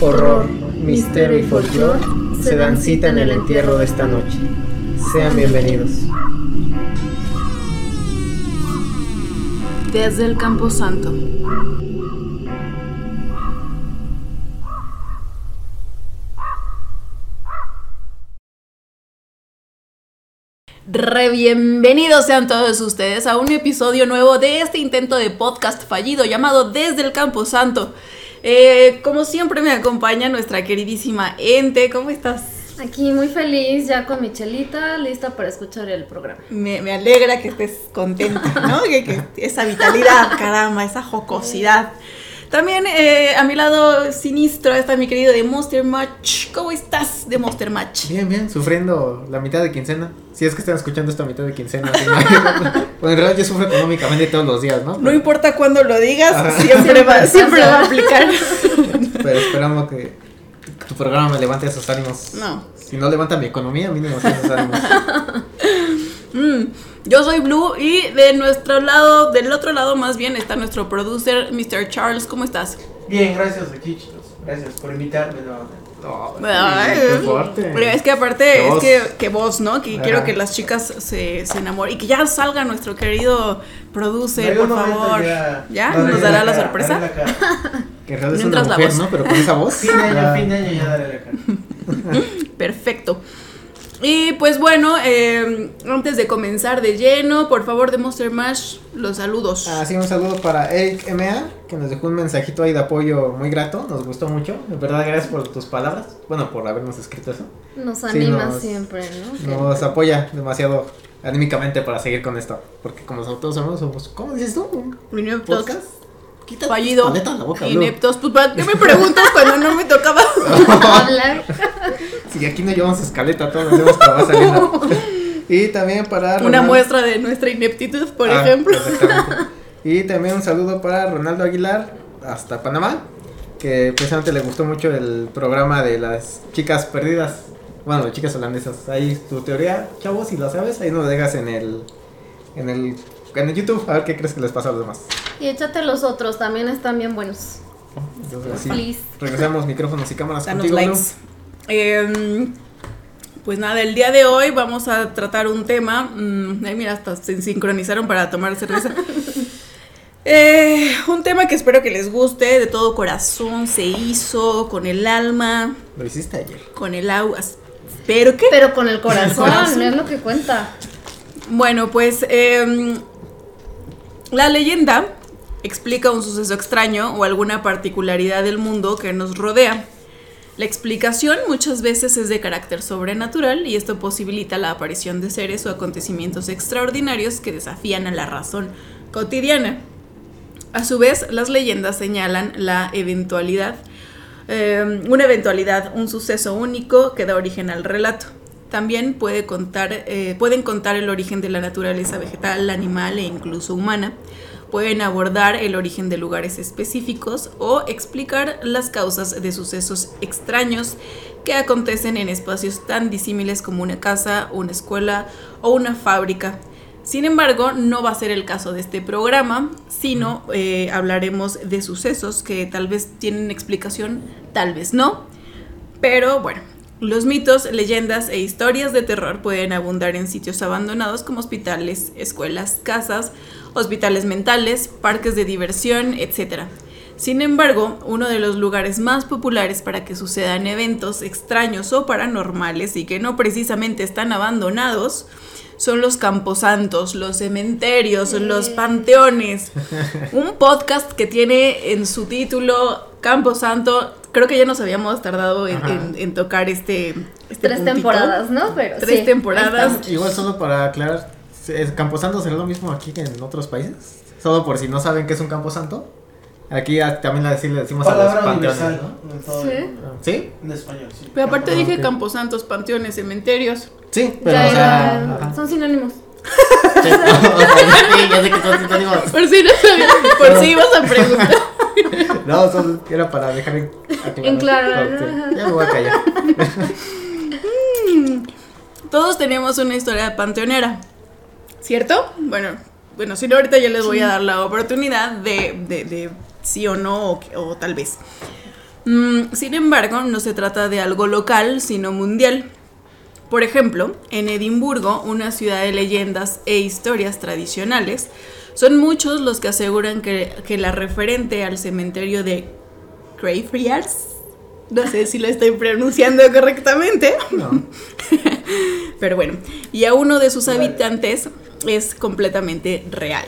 horror, misterio y folclore se dan cita en el entierro de esta noche. Sean bienvenidos. Desde el Campo Santo. Re bienvenidos sean todos ustedes a un episodio nuevo de este intento de podcast fallido llamado Desde el Campo Santo. Eh, como siempre me acompaña nuestra queridísima Ente. ¿Cómo estás? Aquí muy feliz, ya con mi chelita, lista para escuchar el programa. Me, me alegra que estés contenta, ¿no? que, que esa vitalidad, caramba, esa jocosidad. También eh, a mi lado sinistro está mi querido de Monster Match. ¿Cómo estás de Monster Match? Bien, bien, sufriendo la mitad de quincena. Si es que están escuchando esta mitad de quincena. bueno, en realidad yo sufro económicamente todos los días, ¿no? No importa cuándo lo digas, Ajá. siempre va, siempre va a aplicar. Pero esperamos que tu programa me levante esos ánimos. No. Si no levanta mi economía, mínimo esos ánimos. Mm, yo soy Blue y de nuestro lado, del otro lado más bien, está nuestro producer, Mr. Charles. ¿Cómo estás? Bien, gracias aquí chicos. Gracias por invitarme nuevamente. Ay, qué fuerte. Pero es que aparte, es que, que vos, ¿no? Que Ajá. quiero que las chicas se, se enamoren y que ya salga nuestro querido producer, Llega por favor. Ya, ¿Ya? ¿Nos la dará la cara, sorpresa? la cara. Que en realidad es una Mientras la mujer, voz. ¿no? Pero con esa voz. Fin de año, fin de año ya daré la cara. Perfecto. Y pues bueno, eh, antes de comenzar de lleno, por favor de Monster Mash, los saludos. Ah, sí, un saludo para Eric MA, que nos dejó un mensajito ahí de apoyo muy grato, nos gustó mucho. De verdad, gracias por tus palabras. Bueno, por habernos escrito eso. Nos Sí, anima nos- siempre, ¿no? Nos apoya demasiado anímicamente para seguir con esto. Porque como todos sabemos, somos, ¿cómo dices tú? ¿Un Ineptos. podcast? Quítate Fallido. la boca. Ineptos. Pues, ¿para qué me preguntas cuando no me tocaba? Hablar. Si aquí no llevamos escaleta, todos lo hacemos como va saliendo. y también para Una muestra de nuestra ineptitud, por Ah, ejemplo. exactamente. Y también un saludo para Ronaldo Aguilar, hasta Panamá, que precisamente le gustó mucho el programa de las chicas perdidas. Bueno, las chicas holandesas. Ahí tu teoría, chavos, si lo sabes, ahí nos lo dejas en el, en el, en el YouTube, a ver qué crees que les pasa a los demás. Y échate los otros, también están bien buenos. Entonces, así, Please. regresamos micrófonos y cámaras Danos contigo, likes. Blue. Em, pues nada, el día de hoy vamos a tratar un tema. mm, ay, mira, hasta se sincronizaron para tomar cerveza. Eh, un tema que espero que les guste de todo corazón. Se hizo con el alma, Lo hiciste ayer. con el agua. Pero que. Pero con el corazón, Corazón. es lo que cuenta. Bueno, pues em, la leyenda explica un suceso extraño o alguna particularidad del mundo que nos rodea. La explicación muchas veces es de carácter sobrenatural y esto posibilita la aparición de seres o acontecimientos extraordinarios que desafían a la razón cotidiana. A su vez, las leyendas señalan la eventualidad, eh, una eventualidad, un suceso único que da origen al relato. También puede contar, eh, pueden contar el origen de la naturaleza vegetal, animal e incluso humana. Pueden abordar el origen de lugares específicos o explicar las causas de sucesos extraños que acontecen en espacios tan disímiles como una casa, una escuela o una fábrica. Sin embargo, no va a ser el caso de este programa, sino eh, hablaremos de sucesos que tal vez tienen explicación, tal vez no. Pero bueno, los mitos, leyendas e historias de terror pueden abundar en sitios abandonados como hospitales, escuelas, casas, hospitales mentales, parques de diversión, etc. Sin embargo, uno de los lugares más populares para que sucedan eventos extraños o paranormales y que no precisamente están abandonados son los camposantos, los cementerios, los panteones. Un podcast que tiene en su título Camposanto. Creo que ya nos habíamos tardado en, en- en tocar este, este Tres puntito. temporadas, ¿no? Pero Tres sí, temporadas. Igual solo para aclarar, ¿es- ¿Camposanto será lo mismo aquí que en otros países? Solo por si no saben qué es un camposanto. Aquí a- también le, deci- le decimos a los Palabra panteones, universal, ¿no? Sí. el. ¿Sí? En español, sí. Pero aparte dije camposantos, panteones, cementerios. Sí, pero Ya o sea, son sinónimos. Sí, ya sé que son sinónimos. Por si no sabías, por si ibas a preguntar. No, solo era para dejar en. En claro. Ya me voy a callar. Todos tenemos una historia panteonera, ¿cierto? Bueno, bueno, si no, ahorita yo les voy a dar la oportunidad de, de- sí o no, o, o tal vez. Mm, sin embargo, no se trata de algo local, sino mundial. Por ejemplo, en Edimburgo, una ciudad de leyendas e historias tradicionales, son muchos los que aseguran que, que la referente al cementerio de Greyfriars, no sé si lo estoy pronunciando correctamente, No. pero bueno, y a uno de sus habitantes es completamente real.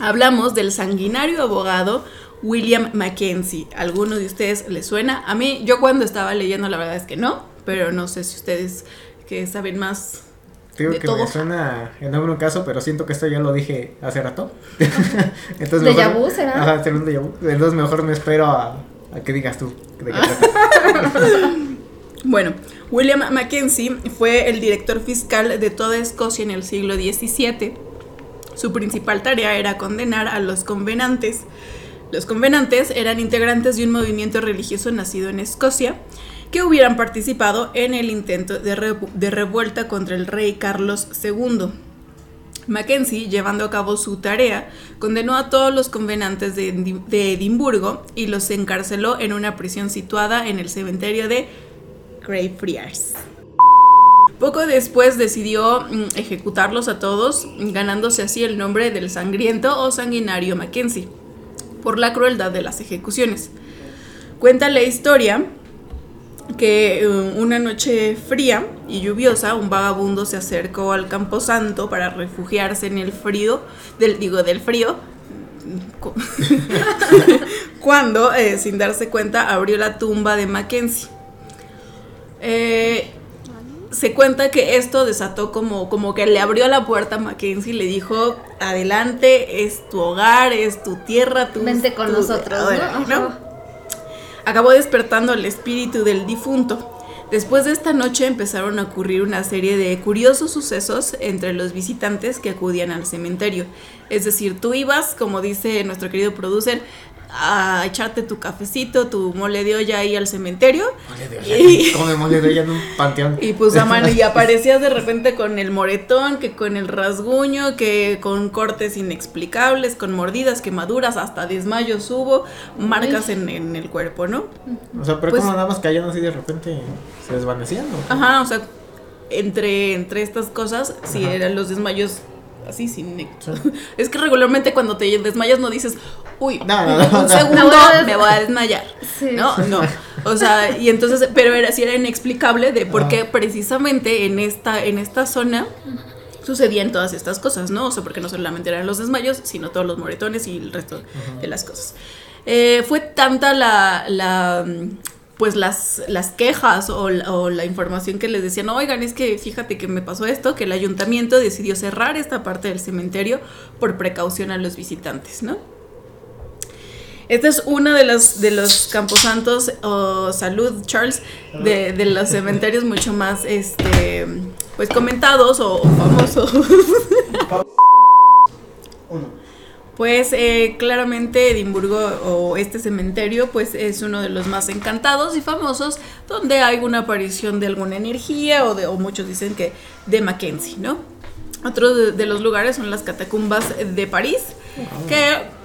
Hablamos del sanguinario abogado William Mackenzie. ¿Alguno de ustedes le suena? A mí, yo cuando estaba leyendo, la verdad es que no, pero no sé si ustedes que saben más. Digo De que todo. me suena en algún caso, pero siento que esto ya lo dije hace rato. Entonces ¿Déjà mejor- será? Ajá, será un déjà vu. Entonces mejor me espero a, a que digas tú. qué. Bueno, William Mackenzie fue el director fiscal de toda Escocia en el siglo XVII. Su principal tarea era condenar a los convenantes. Los convenantes eran integrantes de un movimiento religioso nacido en Escocia que hubieran participado en el intento de revuelta contra el rey Carlos II. Mackenzie, llevando a cabo su tarea, condenó a todos los convenantes de, Edi- de Edimburgo y los encarceló en una prisión situada en el cementerio de Greyfriars. Poco después decidió mm, ejecutarlos a todos, ganándose así el nombre del sangriento o sanguinario Mackenzie, por la crueldad de las ejecuciones. Cuenta la historia que eh, una noche fría y lluviosa, un vagabundo se acercó al camposanto para refugiarse en el frío, del, digo, del frío, cu- cuando, eh, sin darse cuenta, abrió la tumba de Mackenzie. Eh, se cuenta que esto desató como, como que le abrió la puerta a Mackenzie y le dijo, adelante, es tu hogar, es tu tierra, tú, Vente con nosotros, ¿no? Acabó despertando el espíritu del difunto. Después de esta noche empezaron a ocurrir una serie de curiosos sucesos entre los visitantes que acudían al cementerio. Es decir, tú ibas, como dice nuestro querido producer, a echarte tu cafecito, tu mole de olla ahí al cementerio. Mole de olla, Y- Come mole de olla en un panteón. y pues a mano, y aparecías de repente con el moretón, que con el rasguño, que con cortes inexplicables, con mordidas, quemaduras, hasta desmayos hubo, marcas en, en el cuerpo, ¿no? O sea, pero Pues- como nada más caían así de repente se desvanecían. ¿no? Ajá, o sea, entre, entre estas cosas, sí Ajá. eran los desmayos así sin Sí. Es que regularmente cuando te desmayas no dices, uy, No, no, no, un no. segundo Me voy a des- me voy a desmayar. Sí. No, no. O sea, y entonces, pero era sí era inexplicable de por qué Ajá. precisamente en esta, en esta zona sucedían todas estas cosas, ¿no? O sea, porque no solamente eran los desmayos, sino todos los moretones y el resto de las cosas. Eh, fue tanta la, la pues las, las quejas o, la- información que les decían, oigan, es que fíjate que me pasó esto, que el ayuntamiento decidió cerrar esta parte del cementerio por precaución a los visitantes, ¿no? Este es uno de los, de los camposantos, o salud, Charles, de, de los cementerios mucho más, este, pues comentados o, o famosos. Uno. Pues eh, claramente Edimburgo o este cementerio pues es uno de los más encantados y famosos donde hay una aparición de alguna energía o, de, o muchos dicen que de Mackenzie, ¿no? Otro de, de los lugares son las catacumbas de París, que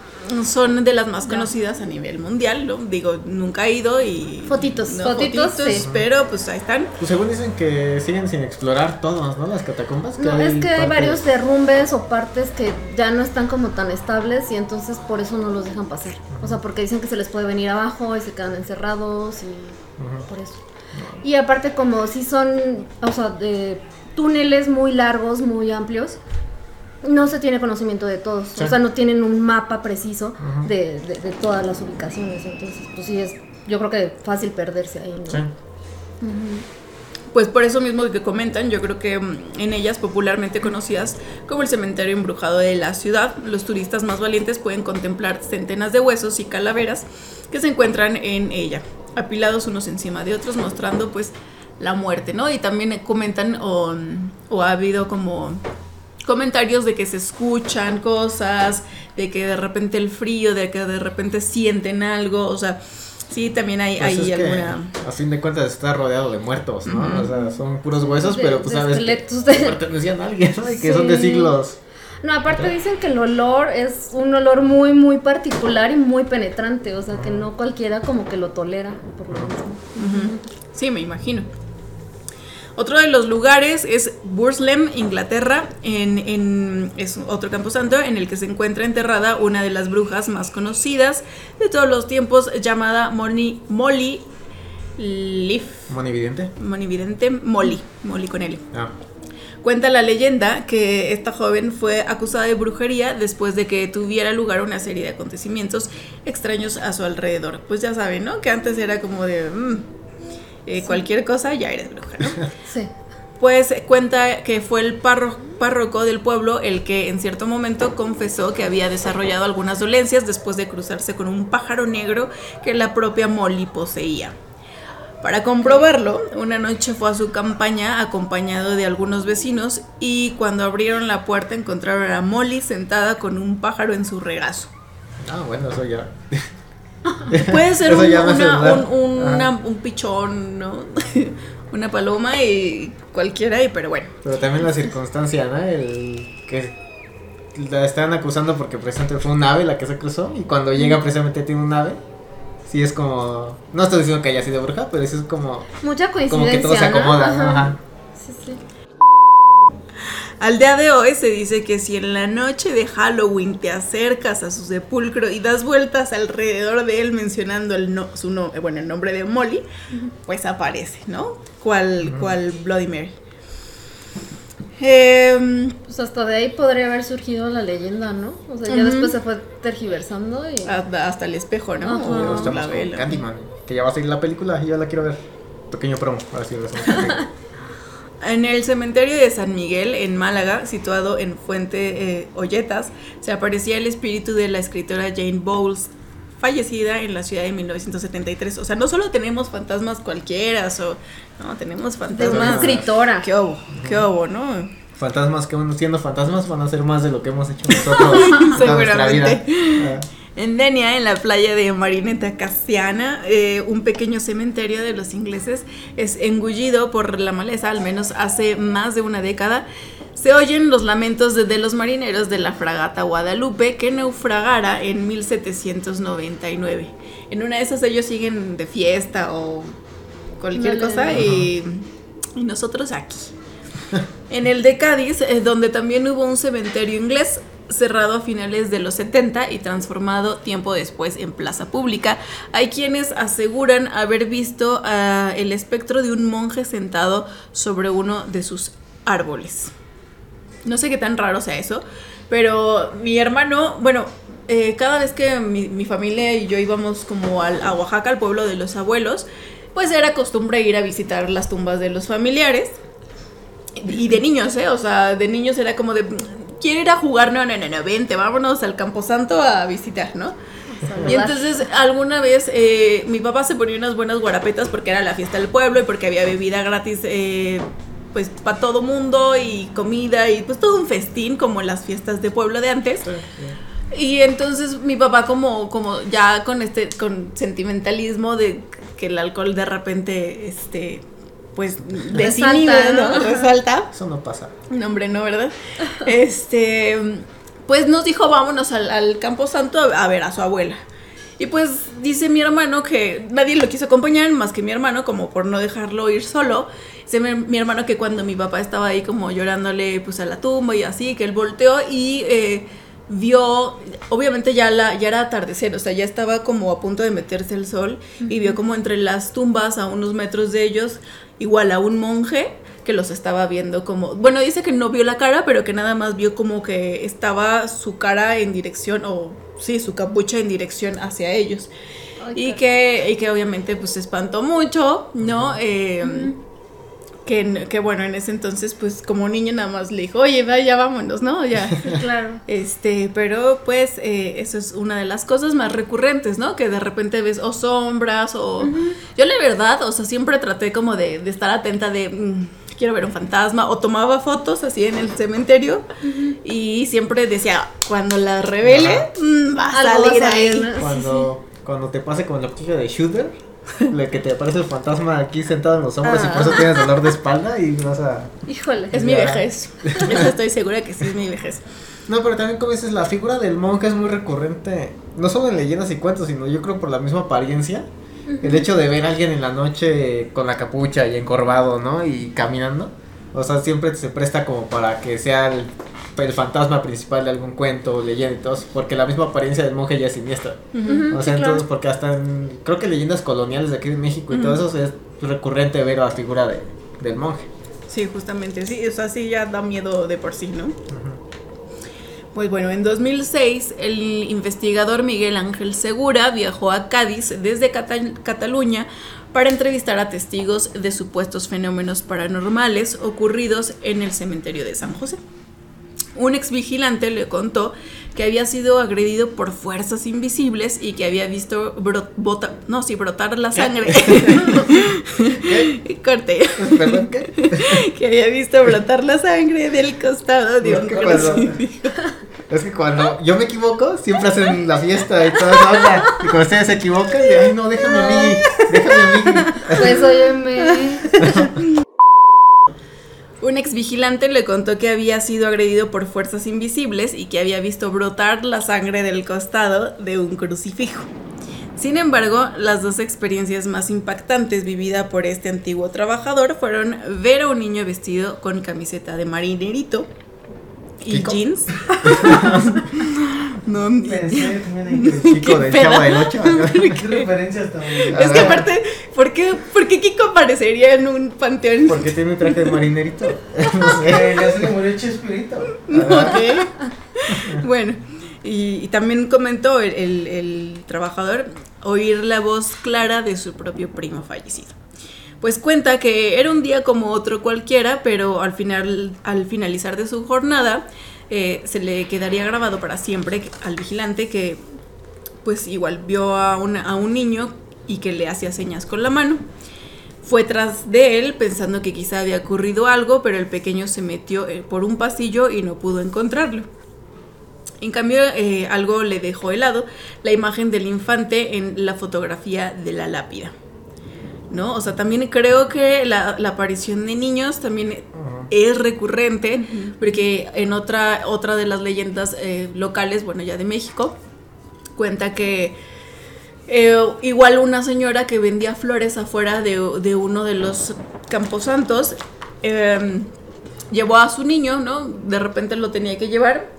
son de las más conocidas a nivel mundial, ¿no? Digo, nunca he ido y... Fotitos, no, fotitos, sí. pero pues ahí están. Pues según dicen que siguen sin explorar todas, ¿no? Las catacumbas. No, es que hay varios derrumbes o partes que ya no están como tan estables y entonces por eso no los dejan pasar. O sea, porque dicen que se les puede venir abajo y se quedan encerrados y por eso. Y aparte como si son, o sea, de túneles muy largos, muy amplios, no se tiene conocimiento de todos. Sí. O sea, no tienen un mapa preciso de, de- de todas las ubicaciones. Entonces, pues sí es, yo creo que fácil perderse ahí, ¿no? Sí. Pues por eso mismo que comentan, yo creo que mm, en ellas popularmente conocidas como el cementerio embrujado de la ciudad, los turistas más valientes pueden contemplar centenas de huesos y calaveras que se encuentran en ella, apilados unos encima de otros, mostrando pues la muerte, ¿no? Y también eh, comentan o, o ha habido como comentarios de que se escuchan cosas, de que de repente el frío, de que de repente sienten algo, o sea, sí, también hay, Pues hay es que, alguna... a fin de cuentas está rodeado de muertos, ¿no? O sea, son puros huesos, De- pero pues de sabes que esqueletos de- pertenecían a alguien, ¿no? Y que son de siglos No, aparte dicen que el olor es un olor muy, muy particular y muy penetrante. O sea, que no cualquiera como que lo tolera, por lo mismo. Ujú. Sí, me imagino. Otro de los lugares es Burslem, Inglaterra, en, en- es otro camposanto en el que se encuentra enterrada una de las brujas más conocidas de todos los tiempos, llamada Molly, Molly Leaf. Monividente. Monividente Molly, Molly con L. Ah. Cuenta la leyenda que esta joven fue acusada de brujería después de que tuviera lugar una serie de acontecimientos extraños a su alrededor. Pues ya saben, ¿no? Que antes era como de mm, eh, cualquier cosa ya eres bruja, ¿no? Sí. Pues eh, cuenta que fue el párro- párroco del pueblo el que en cierto momento confesó que había desarrollado algunas dolencias después de cruzarse con un pájaro negro que la propia Molly poseía. Para comprobarlo, una noche fue a su campaña acompañado de algunos vecinos y cuando abrieron la puerta encontraron a Molly sentada con un pájaro en su regazo. Ah, bueno, eso ya. Puede ser un, una- un- una- un pichón, ¿no? una paloma y cualquiera, y pero bueno. Pero también la circunstancia, ¿no? El que la están acusando porque precisamente fue un ave la que se cruzó y cuando llega precisamente tiene un ave. Sí es como, no estoy diciendo que haya sido bruja, pero sí es como, Mucha como coincidencia. que todo se acomoda, ¿no? Ajá. Sí, sí. Al día de hoy se dice que si en la noche de Halloween te acercas a su sepulcro y das vueltas alrededor de él mencionando el no, su no, bueno, el nombre de Molly, pues aparece, ¿no? Cual, cual Bloody Mary. Em, Pues hasta de ahí podría haber surgido la leyenda, ¿no? O sea, ya después se fue tergiversando y... hasta, hasta el espejo, ¿no? Ajá. O Luego la vela. Candyman, que ya va a salir la película y yo la quiero ver. Pequeño promo, lo hacemos contigo. En el cementerio de San Miguel, en Málaga, situado en Fuente eh, Olletas, se aparecía el espíritu de la escritora Jane Bowles, fallecida en la ciudad de 1973. O sea, no solo tenemos fantasmas cualquiera, o, no, tenemos De una fantasmas. escritora. ¿Qué hubo? ¿Qué hubo, no? Fantasmas que van siendo fantasmas van a ser más de lo que hemos hecho nosotros en toda nuestra vida. En Denia, en la playa de Marineta Cassiana, eh, un pequeño cementerio de los ingleses es engullido por la maleza, al menos hace más de una década. Se oyen los lamentos de, de los marineros de la fragata Guadalupe que naufragara en 1799. En una de esas ellos siguen de fiesta o cualquier Dale. cosa y, y nosotros aquí. En el de Cádiz, eh, donde también hubo un cementerio inglés cerrado a finales de los 70 y transformado tiempo después en plaza pública, hay quienes aseguran haber visto ah, el espectro de un monje sentado sobre uno de sus árboles. No sé qué tan raro sea eso, pero mi hermano, bueno, eh, cada vez que mi, mi familia y yo íbamos como al- a Oaxaca, al pueblo de los abuelos, pues era costumbre ir a visitar las tumbas de los familiares. Y de niños, ¿eh? O sea, de niños era como de, quiero ir a jugar, no, no, no, no, vente, vámonos al Camposanto a visitar, ¿no? Y entonces alguna vez eh, mi papá se ponía unas buenas guarapetas porque era la fiesta del pueblo y porque había bebida gratis eh, pues para todo mundo y comida y pues todo un festín como las fiestas de pueblo de antes. Y entonces mi papá como, como ya con este, con sentimentalismo de que el alcohol de repente, este, pues desinhibe, Resalta, ¿no? ¿no? Resalta. Eso no pasa. No, hombre, no, ¿verdad? Este, pues nos dijo, vámonos al, al Campo Santo a, a ver a su abuela. Y pues dice mi hermano que nadie lo quiso acompañar más que mi hermano, como por no dejarlo ir solo. Dice mi, mi hermano que cuando mi papá estaba ahí como llorándole pues a la tumba y así, que él volteó y eh, vio, obviamente ya, la, ya era atardecer, o sea, ya estaba como a punto de meterse el sol y vio como entre las tumbas a unos metros de ellos, igual a un monje que los estaba viendo como, bueno, dice que no vio la cara, pero que nada más vio como que estaba su cara en dirección, o sí, su capucha en dirección hacia ellos. Y que, y que obviamente pues se espantó mucho, ¿no? Eh, que, que bueno, en ese entonces pues como niño nada más le dijo, oye, va, ya vámonos, ¿no? Ya. Claro. Este, pero pues eh, eso es una de las cosas más recurrentes, ¿no? Que de repente ves o sombras o... Yo la verdad, o sea, siempre traté como de, de estar atenta de... mm, quiero ver un fantasma o tomaba fotos así en el cementerio y siempre decía, cuando la revele, mm, va a salir Cuando, cuando te pase con la chica de Shooter, Le que te aparece el fantasma aquí sentado en los hombros y Ah. por eso tienes dolor de espalda y vas a... Híjole. Es mi vejez. Eso estoy segura que sí es mi vejez. No, pero también como dices, la figura del monje es muy recurrente, no solo en leyendas y cuentos, sino yo creo por la misma apariencia. El hecho de ver a alguien en la noche con la capucha y encorvado, ¿no? Y caminando. O sea, siempre se presta como para que sea el, el fantasma principal de algún cuento o leyenda y todo, porque la misma apariencia del monje ya es siniestra. O sea, claro. entonces, porque hasta en, creo que leyendas coloniales de aquí de México y todo eso es recurrente ver a la figura de, del monje. Sí, justamente, sí, o sea, sí ya da miedo de por sí, ¿no? Pues bueno, en 2006 el investigador Miguel Ángel Segura viajó a Cádiz desde Cata- Cataluña para entrevistar a testigos de supuestos fenómenos paranormales ocurridos en el cementerio de San José. Un ex vigilante le contó que había sido agredido por fuerzas invisibles y que había visto bro- bota- no, sí, brotar la sangre. Corte. ¿Perdón qué? que había visto brotar la sangre del costado de un crucifijo. Es que cuando yo me equivoco, siempre hacen la fiesta y todo eso. onda. Y cuando ustedes se equivocan, ay no, déjame a mí, déjame a mí. Pues óyeme. Un ex vigilante le contó que había sido agredido por fuerzas invisibles y que había visto brotar la sangre del costado de un crucifijo. Sin embargo, las dos experiencias más impactantes vividas por este antiguo trabajador fueron ver a un niño vestido con camiseta de marinerito y ¿Kiko? jeans. no, Pensé también en que. Chico del peda? chavo del 8. ¿Qué referencias tan Es que aparte, ¿por qué, por qué Kiko aparecería en un panteón? Porque tiene un traje de marinerito. No sé. Eh, ya se le murió Chespirito. Ok. Bueno, y, y también comentó el, el- el trabajador oír la voz clara de su propio primo fallecido. Pues cuenta que era un día como otro cualquiera, pero al final, al finalizar de su jornada, eh, se le quedaría grabado para siempre al vigilante que, pues igual vio a, a un niño y que le hacía señas con la mano. Fue tras de él pensando que quizá había ocurrido algo, pero el pequeño se metió eh, por un pasillo y no pudo encontrarlo. En cambio, eh, algo le dejó helado, la imagen del infante en la fotografía de la lápida. ¿No? O sea, también creo que la, la aparición de niños también es recurrente, porque en otra, otra de las leyendas eh, locales, bueno, ya de México, cuenta que eh, igual una señora que vendía flores afuera de, de uno de los camposantos eh, llevó a su niño, ¿no? De repente lo tenía que llevar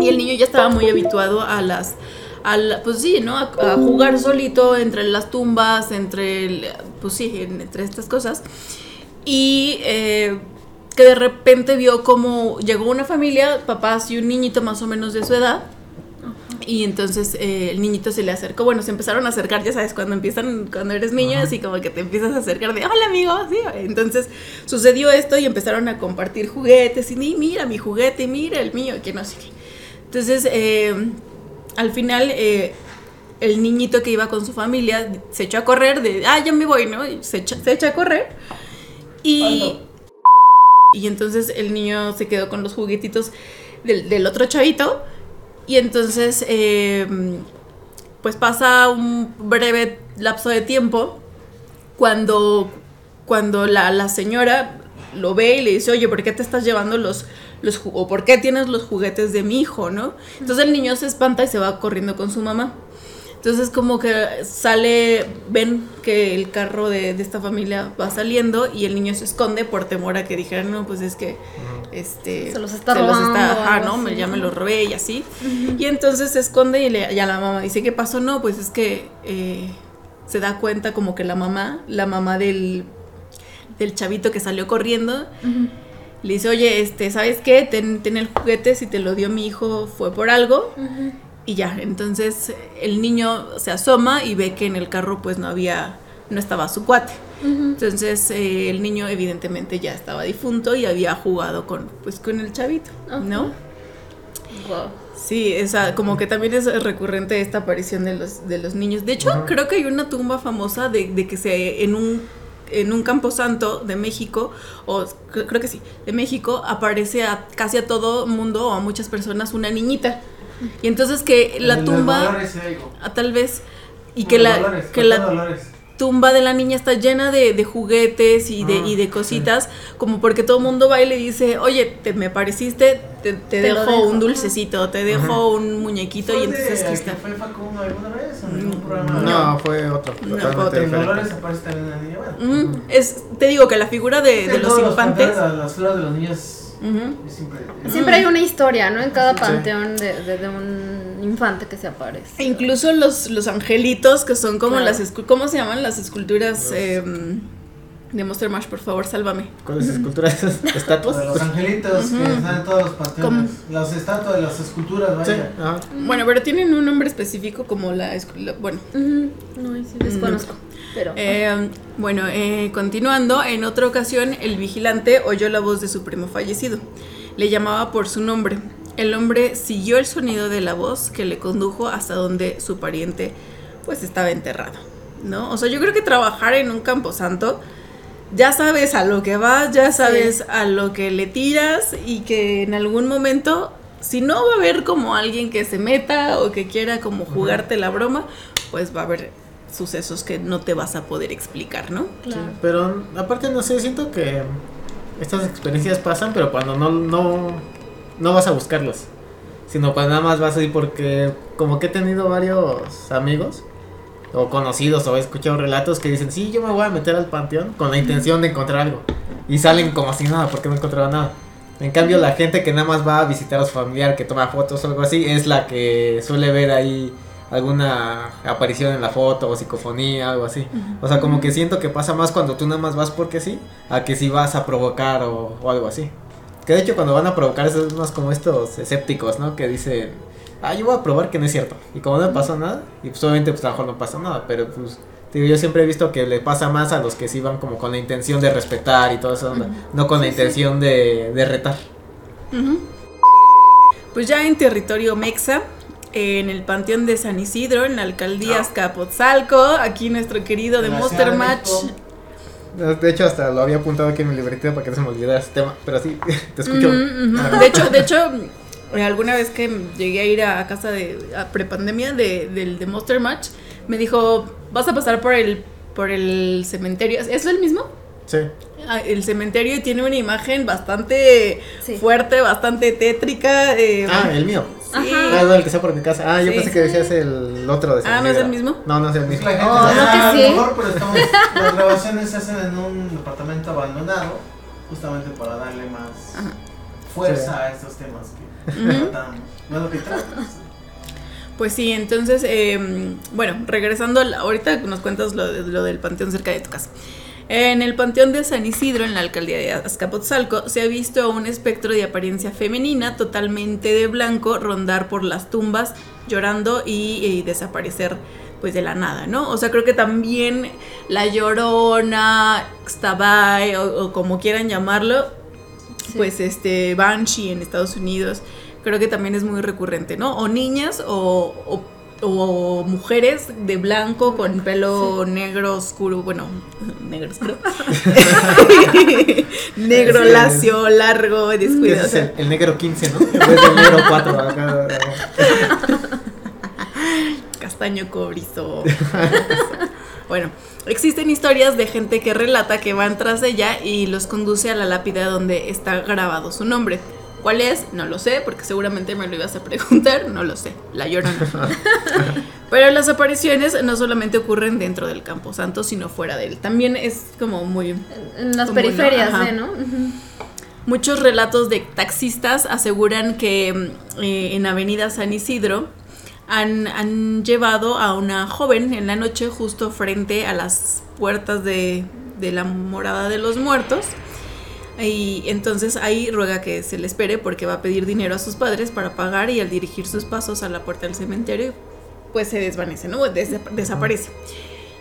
y el niño ya estaba muy habituado a las, a la- pues sí, ¿no? A, a jugar solito entre las tumbas, entre, el- pues sí, en- entre estas cosas. Y eh, que de repente vio como llegó una familia, papás y un niñito más o menos de su edad. Y entonces eh, el niñito se le acercó, bueno, se empezaron a acercar, ya sabes, cuando empiezan, cuando eres niño, así como que te empiezas a acercar de, hola amigo, sí. Entonces sucedió esto y empezaron a compartir juguetes y "Ni- mira mi juguete, mira el mío, que no sé qué. Entonces, eh, al final, eh, el niñito que iba con su familia se echó a correr de, ah, ya me voy, ¿no? Y se echa, se echa a correr. Y, y entonces el niño se quedó con los juguetitos del, del otro chavito. Y entonces, eh, pues pasa un breve lapso de tiempo cuando, cuando la, la señora lo ve y le dice, oye, ¿por qué te estás llevando los, los o por qué tienes los juguetes de mi hijo, no? Entonces el niño se espanta y se va corriendo con su mamá. Entonces como que sale, ven que el carro de, de esta familia va saliendo y el niño se esconde por temor a que dijeran, no, pues es que este Se los está robando o ajá, algo no, me, ya me lo robé y así. Y entonces se esconde y, le, y a la mamá dice, ¿qué pasó? No, pues es que eh, se da cuenta como que la mamá, la mamá del, del chavito que salió corriendo, le dice, oye, este, ¿sabes qué? Ten, ten el juguete, si te lo dio mi hijo fue por algo. Y ya, entonces el niño se asoma y ve que en el carro pues no había, no estaba su cuate. Entonces eh, el niño evidentemente ya estaba difunto y había jugado con, pues, con el chavito, ¿no? Wow. Sí, esa, como que también es recurrente esta aparición de los, de los niños. De hecho, creo que hay una tumba famosa de, de que se en un en un camposanto de México, o cre- creo que sí, de México, aparece a casi a todo mundo o a muchas personas una niñita. Y entonces que la En tumba, a tal vez, y que la, Dolores, que la, Dolores. Tumba de la niña está llena de, de juguetes y de, Ah, y de cositas, como porque todo el mundo va y le dice, oye, te me pareciste, te, te Te dejo, dejo. un dulcecito, te dejo un muñequito y ¿Fue entonces de aquí que está. fue Facundo alguna vez? ¿O en Mm, algún programa? No, fue otro. No, fue otro. Dolores aparece también la niña. Bueno. Ujú, es, te digo que la figura de, de los infantes... Las flores de los niños siempre. Siempre hay una historia, ¿no? En cada Sí. panteón de, de- de un infante que se aparece. E incluso los, los angelitos que son como Claro. las escu- ¿cómo se llaman? Las esculturas em, de Monster Mash, por favor, sálvame. ¿Cuáles esculturas? ¿Estatuas? De los angelitos que están en todos los panteones. Las estatuas, las esculturas, Sí, vaya. ajá. Bueno, pero tienen un nombre específico como la, la- bueno. No, sí desconozco. Pero. Eh, bueno, eh, continuando, en otra ocasión el vigilante oyó la voz de su primo fallecido. Le llamaba por su nombre. El hombre siguió el sonido de la voz que le condujo hasta donde su pariente pues estaba enterrado, ¿no? O sea, yo creo que trabajar en un camposanto ya sabes a lo que vas, ya sabes a lo que le tiras y que en algún momento si no va a haber como alguien que se meta o que quiera como jugarte la broma, pues va a haber sucesos que no te vas a poder explicar, ¿no? claro. Sí, pero aparte no sé, siento que estas experiencias pasan, pero cuando no, no, no vas a buscarlos, sino cuando nada más vas a ir porque como que he tenido varios amigos o conocidos o he escuchado relatos que dicen, sí, yo me voy a meter al panteón con la intención de encontrar algo y salen como si nada porque no encontraron nada. En cambio, la gente que nada más va a visitar a su familiar, que toma fotos o algo así, es la que suele ver ahí alguna aparición en la foto o psicofonía, algo así. O sea, como que siento que pasa más cuando tú nada más vas porque sí, a que si vas a provocar o, o algo así. Que de hecho cuando van a provocar es más como estos escépticos, ¿no? Que dicen, ah, yo voy a probar que no es cierto. Y como no pasa nada, y pues obviamente pues a lo mejor no pasa nada, pero pues... Digo, yo siempre he visto que le pasa más a los que sí van como con la intención de respetar y todo eso, onda, no con la intención de, de retar. Pues ya en territorio mexa, en el Panteón de San Isidro, en la alcaldía Azcapotzalco, aquí nuestro querido de En la Monster de Match. México. De hecho, hasta lo había apuntado aquí en mi libretita para que no se me olvidara ese tema, pero sí, te escucho. Ujú, ujú. Ajá. De hecho, de hecho, eh, alguna vez que llegué a ir a casa de a prepandemia de, del de Monster Match, me dijo, vas a pasar por el por el cementerio. ¿Es el mismo? Sí. Ah, El cementerio tiene una imagen bastante Sí. fuerte, bastante tétrica. eh, Ah, el mío. Sí. Ah, no, el que está por mi casa. Ah, yo Sí. pensé que decías el otro de San Ah, ¿no es el mismo? No, no es el mismo. la Oh, dice, no, que "Ah, a sí". lo mejor, pero estamos, las grabaciones se hacen en un departamento abandonado, justamente para darle más Ajá. fuerza Sí. a estos temas que Ujú. tratamos. No es lo que tratas. Pues sí, entonces, eh, bueno, regresando, al- ahorita nos cuentas lo, de- lo del panteón cerca de tu casa. En el panteón de San Isidro, en la alcaldía de Azcapotzalco, se ha visto a un espectro de apariencia femenina, totalmente de blanco, rondar por las tumbas, llorando y, y desaparecer pues de la nada, ¿no? O sea, creo que también la llorona, Xtabay, o, o como quieran llamarlo, Sí. pues este Banshee en Estados Unidos, creo que también es muy recurrente, ¿no? O niñas o, o- o mujeres de blanco con pelo negro oscuro, bueno, negro oscuro. negro Sí. lacio, largo, descuidado. Ese es el, el negro 15, ¿no? En vez del negro 4. Acá, castaño cobrizo. bueno, existen historias de gente que relata que van tras ella y los conduce a la lápida donde está grabado su nombre. ¿Cuál es? No lo sé, porque seguramente me lo ibas a preguntar. No lo sé, la llorona. Pero las apariciones no solamente ocurren dentro del camposanto, sino fuera de él. También es como muy En las periferias. ¿eh? ¿no? Muchos relatos de taxistas aseguran que mm, eh, en Avenida San Isidro han, han llevado a una joven en la noche justo frente a las puertas de, de la morada de los muertos. Y entonces ahí ruega que se le espere porque va a pedir dinero a sus padres para pagar y al dirigir sus pasos a la puerta del cementerio pues se desvanece, ¿no? Des- desaparece.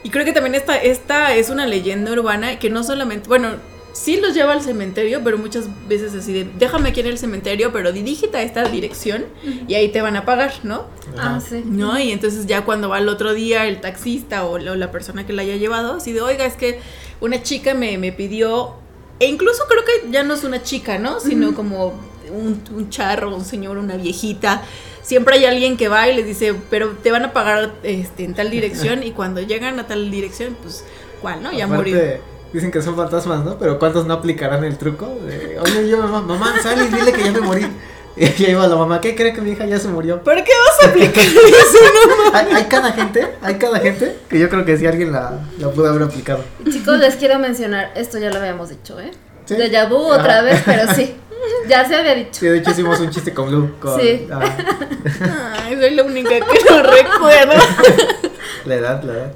Y creo que también esta, esta es una leyenda urbana que no solamente, bueno, sí los lleva al cementerio, pero muchas veces así de, déjame aquí en el cementerio, pero dirígete a esta dirección y ahí te van a pagar, ¿no? Ah, sí. ¿No? Y entonces ya cuando va el otro día el taxista o, la- o la persona que la haya llevado, así de, oiga, es que una chica me, me pidió, e incluso creo que ya no es una chica, ¿no? Sino como un, un charro, un señor, una viejita, siempre hay alguien que va y les dice, pero te van a pagar este, en tal dirección y cuando llegan a tal dirección, pues, ¿cuál, no? Ya murió. Dicen que son fantasmas, ¿no? Pero ¿cuántos no aplicarán el truco? De, Oye, yo, mamá, mamá, sal y dile que ya me morí. Y ahí va la mamá, ¿qué cree que mi hija ya se murió? ¿Por qué vas a aplicar eso? No, Hay, hay cada gente, hay cada gente que yo creo que si alguien la, la pudo haber aplicado. Chicos, les quiero mencionar, esto ya lo habíamos dicho, ¿eh? ¿Sí? De vu otra vez, pero sí. Ya se había dicho. Sí, de hecho hicimos un chiste con Blue. Con, Sí. ah, Ay, soy la única que no recuerdo. la edad, la edad.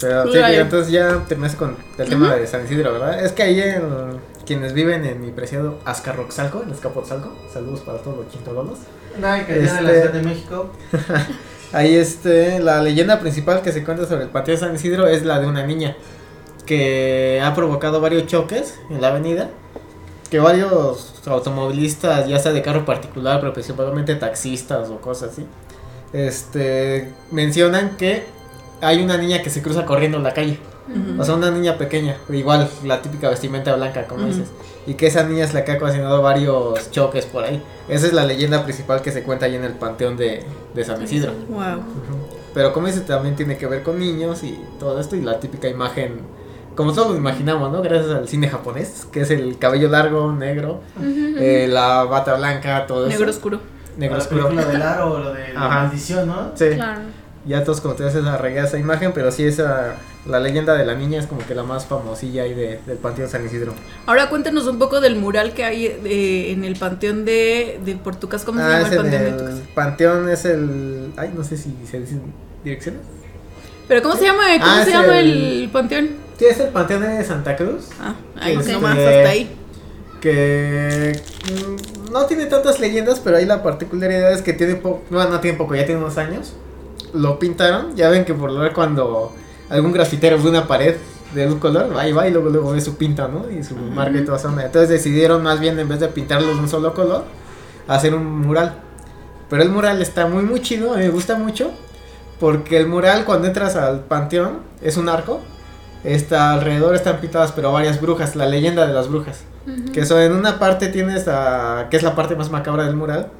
Pero sí, entonces ya terminaste con el tema de San Isidro, ¿verdad? Es que ahí en- quienes viven en mi preciado Azcarroxalco, en Azcapotzalco, saludos para todos los quintololos. Nada, que tiene la Este- Ciudad de México. Ahí este, la leyenda principal que se cuenta sobre el Panteón San Isidro es la de una niña que ha provocado varios choques en la avenida. Que varios automovilistas, ya sea de carro particular, pero principalmente taxistas o cosas así, este, mencionan que hay una niña que se cruza corriendo en la calle. O sea, una niña pequeña, igual la típica vestimenta blanca, como dices. Y que esa niña es la que ha ocasionado varios choques por ahí. Esa es la leyenda principal que se cuenta ahí en el panteón de, de San Isidro. Wow. Pero como dice, también tiene que ver con niños y todo esto. Y la típica imagen, como todos lo imaginamos, ¿no? Gracias al cine japonés, que es el cabello largo, negro, eh, la bata blanca, todo eso. Negro oscuro. Negro la oscuro. película del aro o lo de la Ajá. maldición, ¿no? Sí. Claro. Ya todos como te haces arraigar esa imagen, pero sí esa, la leyenda de la niña es como que la más famosilla ahí de, del Panteón San Isidro. Ahora cuéntanos un poco del mural que hay eh, en el panteón de, de Portucas. ¿Cómo se Ah, llama el panteón de el Portucas? panteón es el, ay, no sé si se dicen direcciones. Pero ¿cómo se llama? ¿Cómo Ah, se es llama el... el- panteón? Sí, es el panteón de Santa Cruz. Ah, ahí Este- nomás, hasta ahí. que mm, no tiene tantas leyendas, pero ahí la particularidad es que tiene poco, no, no tiene poco, ya tiene unos años. Lo pintaron, ya ven que por lo general cuando algún grafitero ve una pared de un color, ahí va y luego luego ve su pinta, ¿no? Y su marca y toda esa onda. Entonces decidieron más bien en vez de pintarlo de un solo color, hacer un mural. Pero el mural está muy muy chido, a mí me gusta mucho, porque el mural cuando entras al panteón es un arco. Está alrededor están pintadas pero varias brujas, la leyenda de las brujas. Que eso en una parte tienes a, que es la parte más macabra del mural,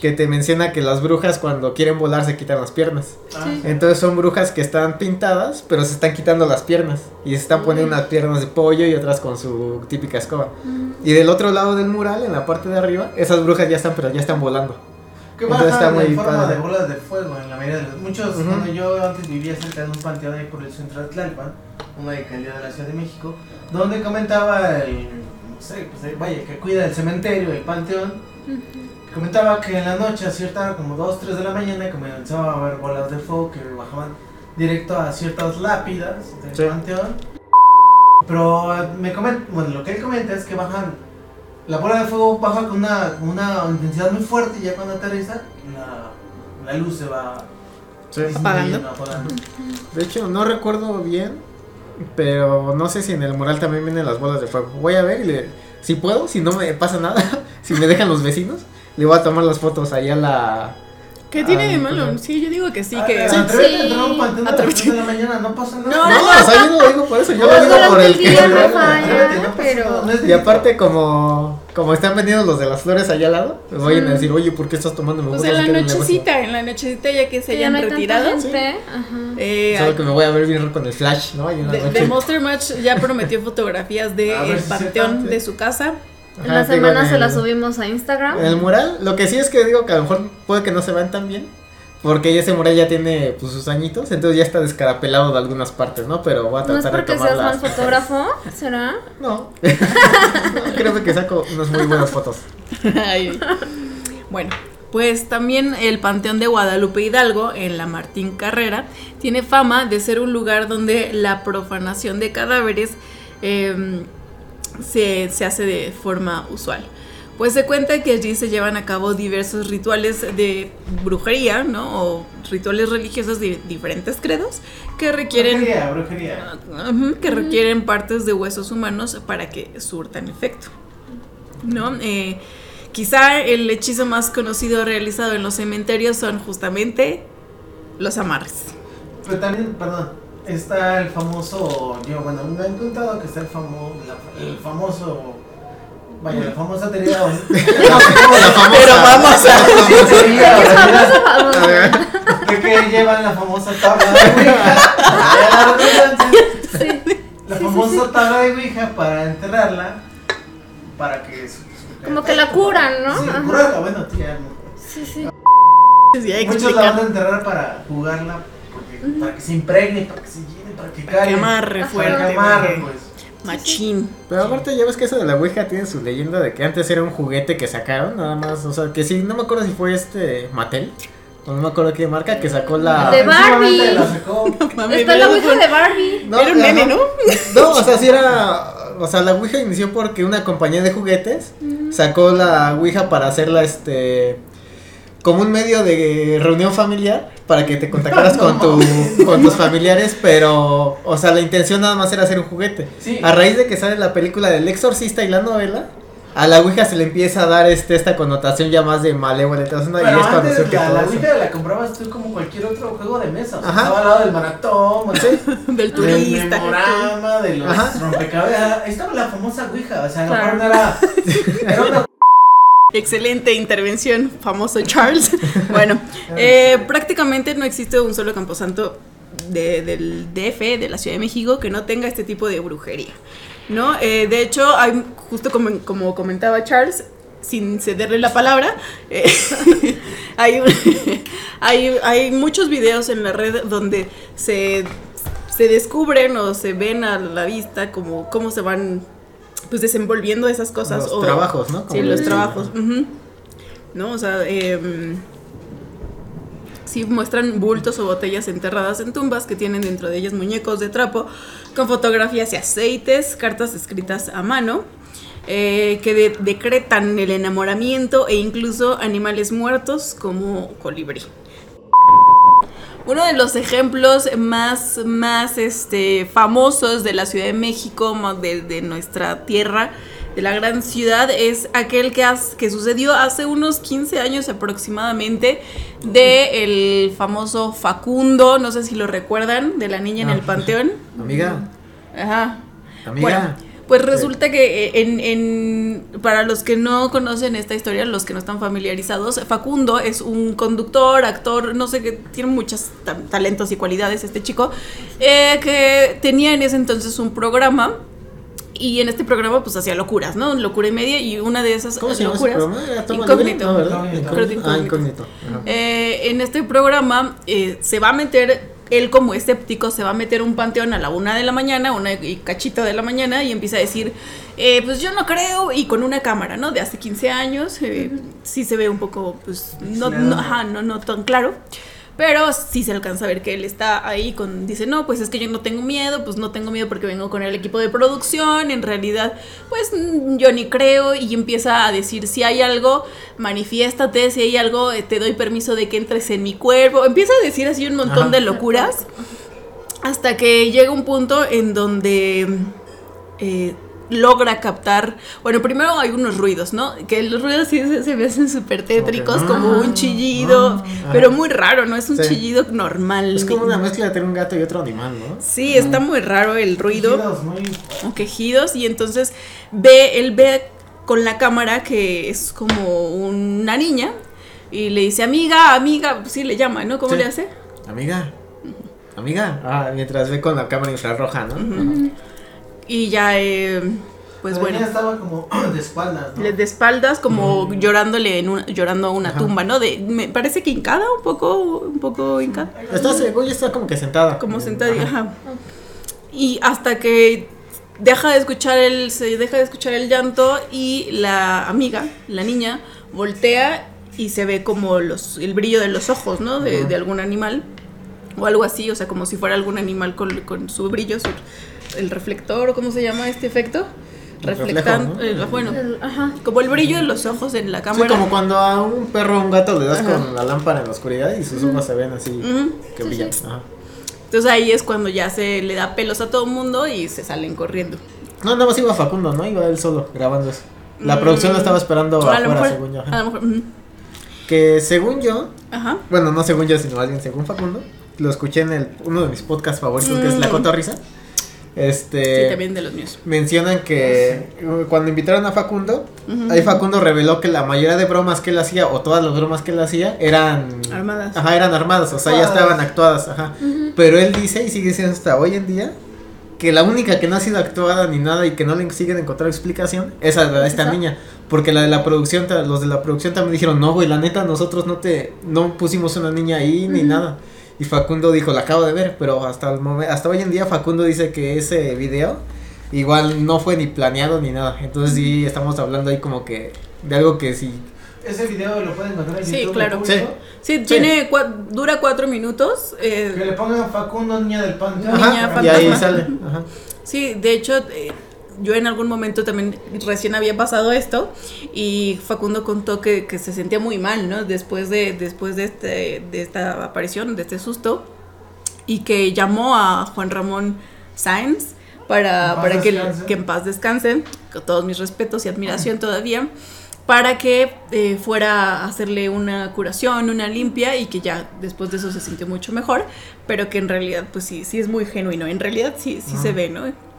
que te menciona que las brujas cuando quieren volar se quitan las piernas. Ah, Entonces son brujas que están pintadas, pero se están quitando las piernas. Y se están poniendo unas piernas de pollo y otras con su típica escoba. Y del otro lado del mural, en la parte de arriba, esas brujas ya están, pero ya están volando. Que Entonces está en muy forma padre. de bolas de fuego en la mayoría de los... Muchos, Ujú. bueno, yo antes vivía cerca de un panteón ahí por el centro de Tlalpan, una alcaldía de la Ciudad de México, donde comentaba el, no sé, pues, el- vaya, que cuida el cementerio, el panteón, comentaba que en la noche, a cierta hora, como 2, 3 de la mañana, comenzaba a haber bolas de fuego que bajaban directo a ciertas lápidas del Sí. panteón. Pero eh, me comenta, bueno, lo que él comenta es que bajan, la bola de fuego baja con una, con una intensidad muy fuerte y ya cuando aterriza, la, la luz se va disminuyendo, apagando. De hecho, no recuerdo bien, pero no sé si en el mural también vienen las bolas de fuego. Voy a ver y le, si puedo, si no me pasa nada, si me dejan los vecinos, le voy a tomar las fotos ahí a la... ¿Qué tiene de malo? Sí, yo digo que sí, Ah, que... Atrévete Sí. a entrar a un panteón a las Atrévete. 3 de la mañana, no pasa nada. No, No, o sea, yo no lo digo por eso, yo lo No, digo por el que... pero- Y aparte como, como están vendiendo los de las flores allá al lado, me vayan a decir, oye, ¿por qué estás tomando? Pues en la nochecita, en la nochecita ya que se hayan retirado. eh, Solo que me voy a ver bien con el flash, ¿no? De Monster Match ya prometió fotografías de A ver el si se panteón de su casa. En Ajá, la semana se la subimos a Instagram. En el mural, lo que sí es que digo que a lo mejor puede que no se vean tan bien. Porque ese mural ya tiene pues, sus añitos, entonces ya está descarapelado de algunas partes, ¿no? Pero voy a ¿No es tratar de porque seas mal fotógrafo? ¿Será? No. no, creo que saco unas muy buenas fotos. Ay. bueno, pues también el Panteón de Guadalupe Hidalgo, en la Martín Carrera, tiene fama de ser un lugar donde la profanación de cadáveres eh, se, se hace de forma usual. Pues se cuenta que allí se llevan a cabo diversos rituales de brujería, ¿no? O rituales religiosos de diferentes credos que requieren Brujería, brujería. Ujú, que requieren partes de huesos humanos para que surtan efecto. ¿No? Eh, quizá el hechizo más conocido realizado en los cementerios son justamente los amarres. Pero también, perdón, está el famoso, yo, bueno, me han contado que está el, famo, la- el famoso Vaya, la famosa teoría. La famosa- Pero vamos a- teoría, ¿Qué o sea, famoso, famoso? A ver. de que llevan la famosa tabla de Ouija. La. La famosa sí. tabla de Ouija para enterrarla. Para que. Como que la curan, ¿no? Sí, curarla, bueno, tía. Sí, sí. Muchos la van a enterrar para jugarla. Para que se impregne, para que se llene, para que caiga. que amarre fuerte. Para que amarre, pues. Machín. Pero aparte ya ves que eso de la Ouija tiene su leyenda de que antes era un juguete que sacaron, nada más, o sea, que sí, no me acuerdo si fue este Mattel, o no me acuerdo qué marca, que sacó la... De Barbie. La sacó. Mami, Está la ouija de Barbie. Era un nene, ¿no? No, o sea, sí era, o sea, la Ouija inició porque una compañía de juguetes sacó la Ouija para hacerla, este, como un medio de reunión familiar, para que te contactaras con, tu, con tus familiares, pero, o sea, la intención nada más era hacer un juguete. Sí. A raíz de que sale la película del exorcista y la novela, a la Ouija se le empieza a dar este esta connotación ya más de malévola. Entonces, ¿no? y es cuando antes la, la. Ouija la comprabas tú como cualquier otro juego de mesa. O sea, Ajá. estaba al lado del maratón, sea, Del del turista. memorama, de los Ajá. rompecabezas. Estaba la famosa Ouija. O sea, a lo Claro. mejor no era. Era una. Excelente intervención, famoso Charles. bueno, eh, prácticamente no existe un solo camposanto de- del DF, de la Ciudad de México, que no tenga este tipo de brujería. ¿no? Eh, de hecho, justo como, comentaba Charles, sin cederle la palabra, eh, hay, hay, hay muchos videos en la red donde se, se descubren o se ven a la vista como cómo se van pues desenvolviendo esas cosas. Los o- trabajos, ¿no? Sí, los trabajos. ¿No? O sea, em, sí muestran bultos o botellas enterradas en tumbas que tienen dentro de ellas muñecos de trapo con fotografías y aceites, cartas escritas a mano. eh, que de- decretan el enamoramiento e incluso animales muertos como colibrí. Uno de los ejemplos más, más este, famosos de la Ciudad de México, de, de nuestra tierra, de la gran ciudad, es aquel que, has- que sucedió hace unos 15 años aproximadamente de el famoso Facundo, no sé si lo recuerdan, de la niña en el panteón. Amiga, Ajá. amiga. Bueno, pues resulta que eh, en, en- para los que no conocen esta historia, los que no están familiarizados, Facundo es un conductor, actor, no sé qué, tiene muchos ta- talentos y cualidades este chico, eh, que tenía en ese entonces un programa. Y en este programa pues hacía locuras, ¿no? Locura y media y una de esas ¿Cómo se locuras... Toma Incógnito. No, ¿verdad? Incógnito. Ah, Incógnito. Eh, en este programa eh, se va a meter, él como escéptico, se va a meter un panteón a la una de la mañana, una y cachito de la mañana, y empieza a decir, eh, pues yo no creo, y con una cámara, ¿no? De hace 15 años, eh, sí se ve un poco, pues, no, no, ajá, no, no tan claro. Pero sí se alcanza a ver que él está ahí con, dice, no, pues es que yo no tengo miedo, pues no tengo miedo porque vengo con el equipo de producción, en realidad, pues mm, yo ni creo, y empieza a decir, si hay algo, manifiéstate, si hay algo, eh, te doy permiso de que entres en mi cuerpo, empieza a decir así un montón Ajá. de locuras, hasta que llega un punto en donde eh, logra captar, bueno, primero hay unos ruidos, ¿no? Que los ruidos sí se, se me hacen súper tétricos, Como ah, un chillido, ah, pero muy raro, no es un Sí. chillido normal. Es como una mezcla de tener un gato y otro animal, ¿no? Sí, está muy raro el ruido Quejidos muy- quejidos y entonces ve, él ve con la cámara que es como una niña y le dice, amiga, amiga, pues sí le llama, ¿no? ¿Cómo Sí. le hace? Amiga. Amiga. Ah, mientras ve con la cámara infrarroja, ¿no? Y ya, eh, pues la bueno. niña estaba como de espaldas, ¿no? De espaldas como llorándole en una, llorando a una Ajá. tumba, ¿no? De, me parece que hincada, un poco, un poco hincada. Está, ya está como que sentada. Como sentadilla, ajá. Y hasta que deja de escuchar el, se deja de escuchar el llanto y la amiga, la niña, voltea y se ve como los, el brillo de los ojos, ¿no? De algún animal. O algo así, o sea, como si fuera algún animal con, con su brillo, su- el reflector, o cómo se llama este efecto. Reflejo, Reflectando, ¿no? eh, bueno, El- Ajá. como el brillo de los ojos en la Sí, cámara. como cuando a un perro o un gato le das Ajá. con la lámpara en la oscuridad y sus ojos se ven así que Sí, brillan. sí. Ajá. Entonces ahí es cuando ya se le da pelos a todo el mundo y se salen corriendo. No, nada más iba Facundo, ¿no? Iba él solo grabando eso. La Mm. producción lo estaba esperando a lo afuera, mejor, según yo. ajá. a lo mejor, ujú. Que según yo, Ajá. bueno, no según yo, sino más bien según Facundo, lo escuché en el, uno de mis podcasts favoritos, que es La Mm. Cotorrisa. Este. Sí, también de los míos. mencionan que uh, cuando invitaron a Facundo, ahí Facundo reveló que la mayoría de bromas que él hacía, o todas las bromas que él hacía, eran Armadas. Ajá, eran armadas, o sea, ya estaban actuadas, ajá. Pero él dice, y sigue siendo hasta hoy en día, que la única que no ha sido actuada ni nada y que no le siguen encontrar explicación es a esta Esa. niña. Porque la de la producción, los de la producción también dijeron, no, güey, la neta, nosotros no te, no pusimos una niña ahí ni nada. Y Facundo dijo, la acabo de ver, pero hasta el momento, hasta hoy en día Facundo dice que ese video igual no fue ni planeado ni nada. Entonces sí estamos hablando ahí como que de algo que sí. Ese video lo pueden encontrar en Sí, YouTube. claro. público. Sí, tiene cua- dura cuatro minutos. eh, Que le pongan Facundo Niña del Panteón. Niña Ajá, y ahí fantasma. sale. Ajá. Sí, de hecho, eh, yo en algún momento también recién había pasado esto y Facundo contó que, que se sentía muy mal, ¿no? Después de, después de, este, de esta aparición, de este susto, y que llamó a Juan Ramón Sáenz para, para que, que en paz descanse, con todos mis respetos y admiración todavía, para que eh, fuera a hacerle una curación, una limpia y que ya después de eso se sintió mucho mejor, pero que en realidad pues sí, sí es muy genuino, en realidad sí, sí se ve, ¿no?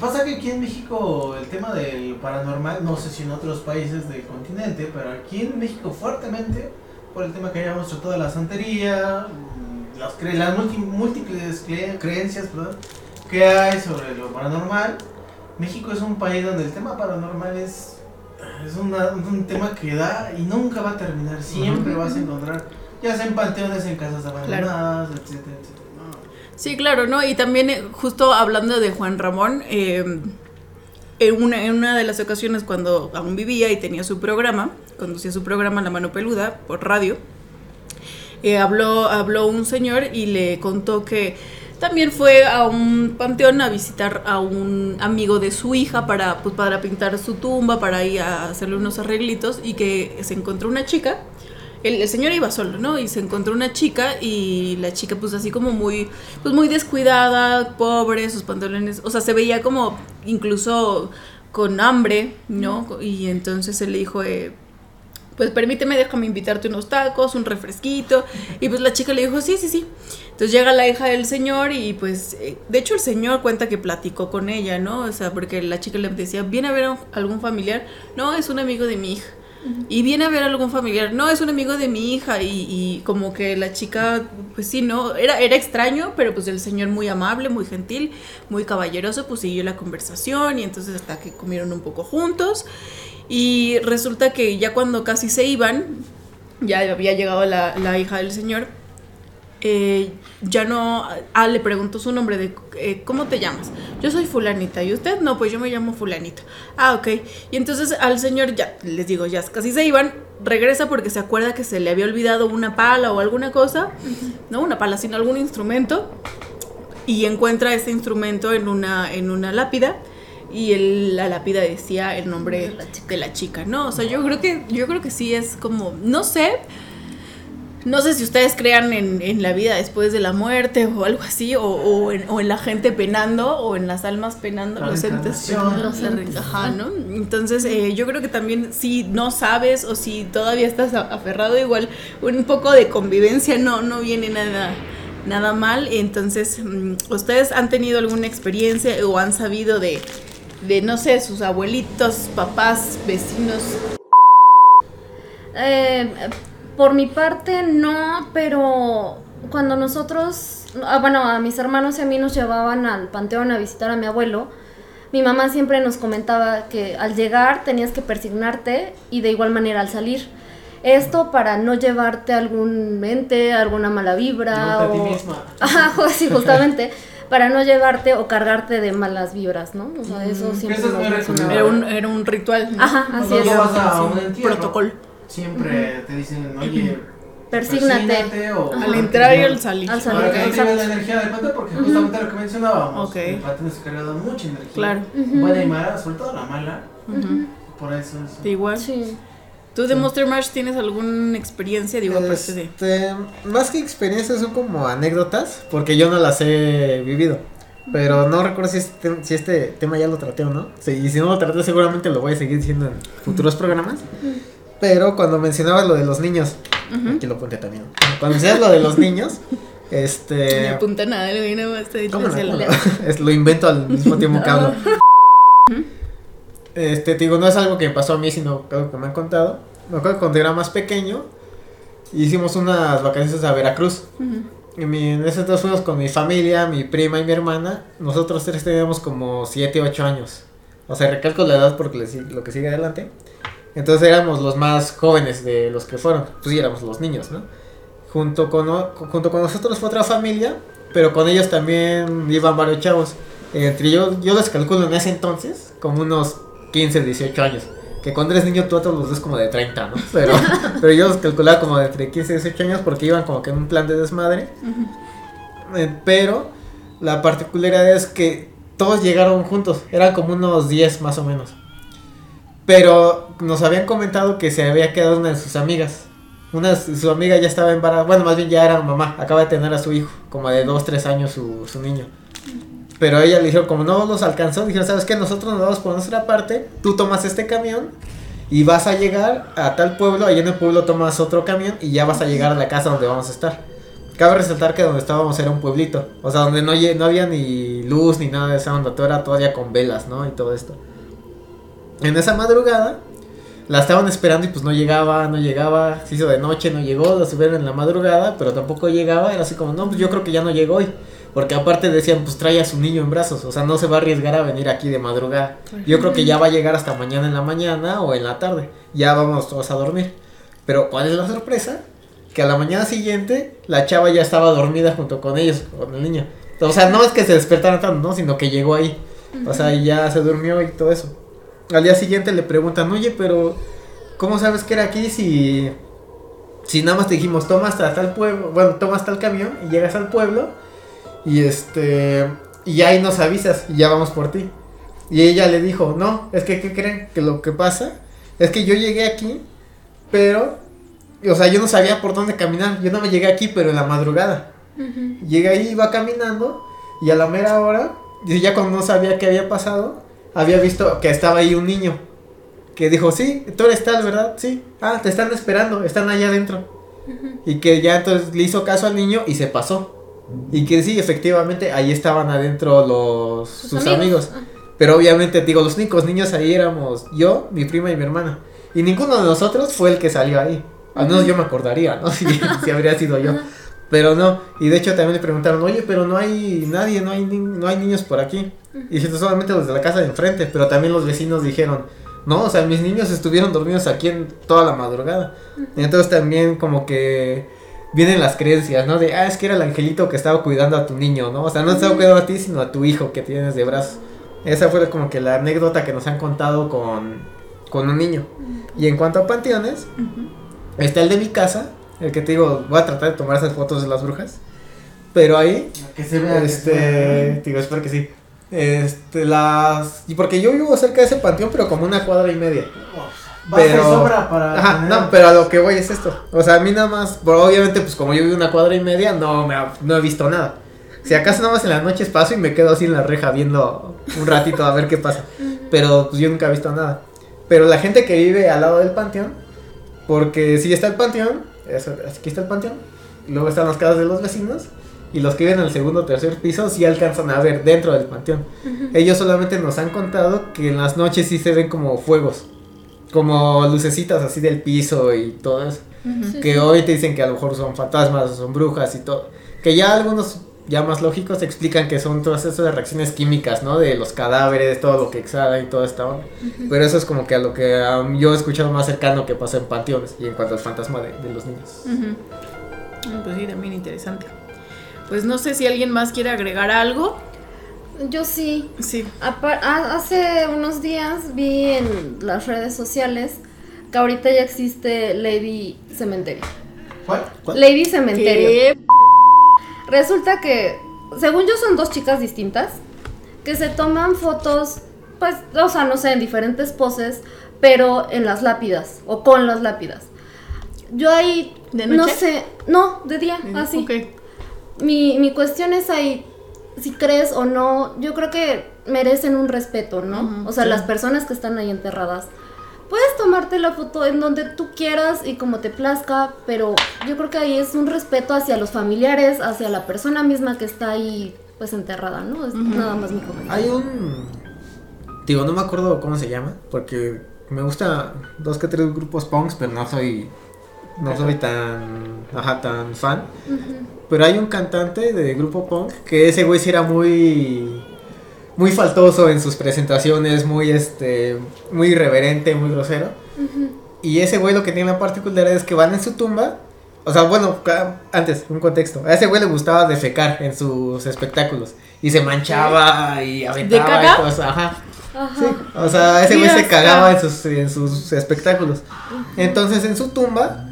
Pasa que aquí en México el tema del paranormal, no sé si en otros países del continente, pero aquí en México fuertemente, por el tema que hayamos tratado de la santería, mm, las, cre- las múltiples cre- creencias perdón, que hay sobre lo paranormal, México es un país donde el tema paranormal es, es una- un tema que da y nunca va a terminar, siempre vas a encontrar, ya sea en panteones, en casas abandonadas, etcétera, etcétera. Sí, claro, ¿no? Y también eh, justo hablando de Juan Ramón, eh, en, una, en una de las ocasiones cuando aún vivía y tenía su programa, conducía su programa La Mano Peluda por radio, eh, habló, habló un señor y le contó que también fue a un panteón a visitar a un amigo de su hija para, pues, para pintar su tumba, para ir a hacerle unos arreglitos y que se encontró una chica. El, el señor iba solo, ¿no? Y se encontró una chica y la chica pues así como muy, pues muy descuidada, pobre, sus pantalones, o sea, se veía como incluso con hambre, ¿no? Y entonces él le dijo, eh, pues permíteme, déjame invitarte unos tacos, un refresquito. Y pues la chica le dijo, sí, sí, sí. Entonces llega la hija del señor y pues, eh, de hecho el señor cuenta que platicó con ella, ¿no? O sea, porque la chica le decía, ¿viene a ver a algún familiar? No, es un amigo de mi hija. Y viene a ver a algún familiar, no, es un amigo de mi hija. Y, y como que la chica, pues sí, ¿no? Era, era extraño, pero pues el señor muy amable, muy gentil, muy caballeroso, pues siguió la conversación y entonces hasta que comieron un poco juntos. Y resulta que ya cuando casi se iban, ya había llegado la, la hija del señor, eh, ya no, ah, le preguntó su nombre de, eh, ¿cómo te llamas? Yo soy fulanita, ¿y usted? No, pues yo me llamo fulanito. Ah, ok. Y entonces al señor, ya, les digo, ya casi se iban, regresa porque se acuerda que se le había olvidado una pala o alguna cosa, no una pala, sino algún instrumento, y encuentra ese instrumento en una, en una lápida. Y el- la lápida decía el nombre De la chica. de la chica, ¿no? O sea, yo creo que, yo creo que sí es como, no sé, no sé si ustedes crean en, en la vida después de la muerte o algo así, o, o en, o en la gente penando, o en las almas penando, La los entes penando, ajá, ¿no? Entonces, eh, yo creo que también si no sabes o si todavía estás aferrado, igual un poco de convivencia no, no viene nada, nada mal. Entonces, mm, ¿ustedes han tenido alguna experiencia o han sabido de, de no sé, sus abuelitos, papás, vecinos? Eh, por mi parte no, pero cuando nosotros, ah, bueno, a mis hermanos y a mí nos llevaban al panteón a visitar a mi abuelo, mi mamá siempre nos comentaba que al llegar tenías que persignarte y de igual manera al salir. Esto para no llevarte algún mente, alguna mala vibra. Llévate a ti o- misma. Ajá, sí, justamente. para no llevarte o cargarte de malas vibras, ¿no? O sea, eso Mm, siempre eso es. Era un, era un ritual. ¿no? Ajá, así es. vas a un un Siempre te dicen, oye, Persígnate. o. Al entrar y al salir. Al salir. Para que la energía del porque justamente lo que mencionábamos, el panteón es cargado mucha energía. Claro. Ujú. Buena y mala, sobre todo la mala, por eso es. Igual. Sí. ¿Tú de Monster Mash tienes alguna experiencia? Digo, aparte de. Este, más que experiencias son como anécdotas, porque yo no las he vivido. Pero no recuerdo si este, si este tema ya lo traté o no. Sí, y si no lo traté, seguramente lo voy a seguir diciendo en futuros programas. Pero cuando mencionabas lo de los niños, aquí lo apunté también. Cuando mencionabas lo de los niños, Ni Este. apunta nada, nada más está ¿Cómo no? hacia ¿Cómo la- no? Es, lo invento al mismo tiempo que hablo. Este, te digo, no es algo que me pasó a mí, sino algo que me han contado. Me acuerdo que cuando era más pequeño, hicimos unas vacaciones a Veracruz. Ujú. Y mi, en ese entonces fuimos con mi familia, mi prima y mi hermana. Nosotros tres teníamos como 7, 8 años. O sea, recalco la edad porque lo que sigue adelante. Entonces éramos los más jóvenes de los que fueron. Pues sí, éramos los niños, ¿no? Junto con, junto con nosotros fue otra familia, pero con ellos también iban varios chavos. Entre yo, yo les calculo en ese entonces como unos 15, 18 años. Que cuando eres niño tú a todos los ves como de 30, ¿no? Pero, pero yo los calculaba como de entre 15 y 18 años porque iban como que en un plan de desmadre. Eh, pero la particularidad es que todos llegaron juntos, eran como unos 10 más o menos. Pero nos habían comentado que se había quedado una de sus amigas. Una su amiga ya estaba embarazada, bueno, más bien ya era mamá, acaba de tener a su hijo, como de 2, 3 años su, su niño. Pero ella le dijo, como no los alcanzó, dijeron, ¿sabes qué? Nosotros nos vamos por nuestra parte, tú tomas este camión y vas a llegar a tal pueblo, allá en el pueblo tomas otro camión y ya vas a llegar a la casa donde vamos a estar. Cabe resaltar que donde estábamos era un pueblito, o sea, donde no, no había ni luz ni nada de esa onda, todo era todavía con velas, ¿no? Y todo esto. En esa madrugada, la estaban esperando y pues no llegaba, no llegaba, se hizo de noche, no llegó, la subieron en la madrugada, pero tampoco llegaba, era así como, no, pues yo creo que ya no llegó hoy. Porque aparte decían, pues trae a su niño en brazos, o sea, no se va a arriesgar a venir aquí de madrugada. Yo creo que ya va a llegar hasta mañana en la mañana o en la tarde. Ya vamos todos a dormir. Pero ¿cuál es la sorpresa? Que a la mañana siguiente la chava ya estaba dormida junto con ellos, con el niño. O sea, no es que se despertaran tanto, ¿no? Sino que llegó ahí. O sea, y ya se durmió y todo eso. Al día siguiente le preguntan, oye, pero ¿cómo sabes que era aquí si, si nada más te dijimos, toma hasta tal pueblo, bueno, toma hasta el camión y llegas al pueblo y este, y ahí nos avisas y ya vamos por ti? Y ella le dijo, no, es que, ¿qué creen? Que lo que pasa es que yo llegué aquí, pero, o sea, yo no sabía por dónde caminar, yo no me llegué aquí, pero en la madrugada. Llegué ahí, iba caminando y a la mera hora, y ya cuando no sabía qué había pasado, había visto que estaba ahí un niño. Que dijo, sí, tú eres tal, ¿verdad? Sí. Ah, te están esperando, están allá adentro. Y que ya entonces le hizo caso al niño y se pasó. Y que sí, efectivamente, ahí estaban adentro los Sus sus, amigos. amigos. Pero obviamente, digo, los únicos niños ahí éramos yo, mi prima y mi hermana. Y ninguno de nosotros fue el que salió ahí. Al menos yo me acordaría, ¿no? Si, si habría sido yo. Pero no, y de hecho también le preguntaron, oye, pero no hay nadie, no hay, ni- no hay niños por aquí. Y dice, solamente los de la casa de enfrente, pero también los vecinos dijeron, no, o sea, mis niños estuvieron dormidos aquí en toda la madrugada. Y entonces también como que vienen las creencias, ¿no? De, ah, es que era el angelito que estaba cuidando a tu niño, ¿no? O sea, no estaba cuidando a ti, sino a tu hijo que tienes de brazos. Esa fue como que la anécdota que nos han contado con, con un niño. Y en cuanto a panteones, está el de mi casa, el que te digo, voy a tratar de tomar esas fotos de las brujas. Pero ahí, Que se vea. que se vea. este, digo, espero que sí. Este, las. Y porque yo vivo cerca de ese panteón, pero como una cuadra y media. Pero- para. Ajá, tener- no, pero a lo que voy es esto. O sea, a mí nada más, pero obviamente, pues como yo vivo una cuadra y media, no, me ha- no he visto nada. Si acaso nada más en las noches paso y me quedo así en la reja viendo un ratito a ver qué pasa. Pero pues yo nunca he visto nada. Pero la gente que vive al lado del panteón, porque si está el panteón, eso, aquí está el panteón, luego están las casas de los vecinos, y los que viven en el segundo o tercer piso sí alcanzan a ver dentro del panteón. Ellos solamente nos han contado que en las noches sí se ven como fuegos, como lucecitas así del piso y todo eso. Sí, Que sí. hoy te dicen que a lo mejor son fantasmas, son brujas y todo. Que ya algunos ya más lógicos explican que son todas esas reacciones químicas, ¿no? De los cadáveres, todo lo que exhala y todo esto. Pero eso es como que a lo que um, yo he escuchado más cercano que pasa en panteones y en cuanto al fantasma de, de los niños. Ujú. Ah, Pues sí, también interesante. Pues no sé si alguien más quiere agregar algo. Yo sí. Sí. Hace unos días vi en las redes sociales que ahorita ya existe Lady Cementerio. ¿Cuál? ¿Cuál? Lady Cementerio. ¿Qué? Resulta que, según yo, son dos chicas distintas que se toman fotos, pues, o sea, no sé, en diferentes poses, pero en las lápidas o con las lápidas. Yo ahí, ¿De no noche? sé, no, de día, así. Ok. Mi, mi cuestión es ahí, si crees o no, yo creo que merecen un respeto, ¿no? O sea, sí. las personas que están ahí enterradas. puedes tomarte la foto en donde tú quieras y como te plazca, pero yo creo que ahí es un respeto hacia los familiares, hacia la persona misma que está ahí pues enterrada, ¿no? Es nada más mi comentario. Hay un. Digo, no me acuerdo cómo se llama, porque me gusta dos que tres grupos punks, pero no soy. No soy tan. Ajá, tan fan. Pero hay un cantante de grupo punk que ese güey sí era muy. Muy faltoso en sus presentaciones, muy este. Muy irreverente, muy grosero. Y ese güey lo que tiene la particularidad es que van en su tumba. O sea, bueno, antes, un contexto. A ese güey le gustaba defecar en sus espectáculos. Y se manchaba y aventaba y cagar? todo eso. Ajá. Ajá. Sí, o sea, ese güey se cagaba en sus, en sus espectáculos. Entonces, en su tumba,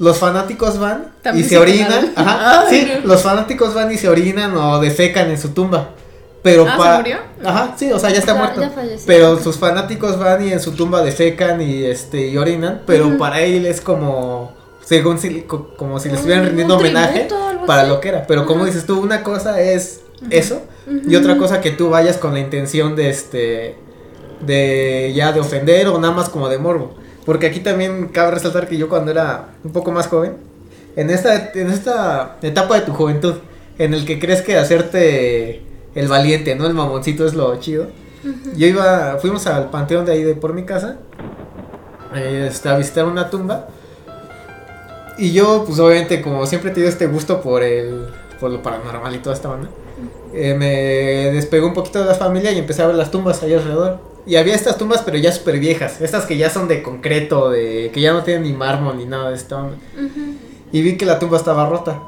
los fanáticos van y se se orinan. Ajá, Ay, sí, no. los fanáticos van y se orinan o defecan en su tumba. Pero Ah, ¿se pa- murió? Ajá, sí, o sea, ya está Ya- muerto. ya pero sus fanáticos van y en su tumba defecan y este y orinan, pero para él es como según si, co- como si le estuvieran rindiendo homenaje tributo, para así. lo que era. Pero como Ajá. dices tú, una cosa es eso y otra cosa que tú vayas con la intención de este de ya de ofender o nada más como de morbo. Porque aquí también cabe resaltar que yo cuando era un poco más joven, en esta, en esta etapa de tu juventud, en el que crees que hacerte el valiente, ¿no? El mamoncito es lo chido. Yo iba, fuimos al panteón de ahí de por mi casa, eh, este, a visitar una tumba. Y yo, pues obviamente, como siempre he tenido este gusto por el, por lo paranormal y toda esta banda, eh, me despegó un poquito de la familia y empecé a ver las tumbas ahí alrededor. Y había estas tumbas, pero ya súper viejas, estas que ya son de concreto, de que ya no tienen ni mármol ni nada de. Ujú. Y vi que la tumba estaba rota.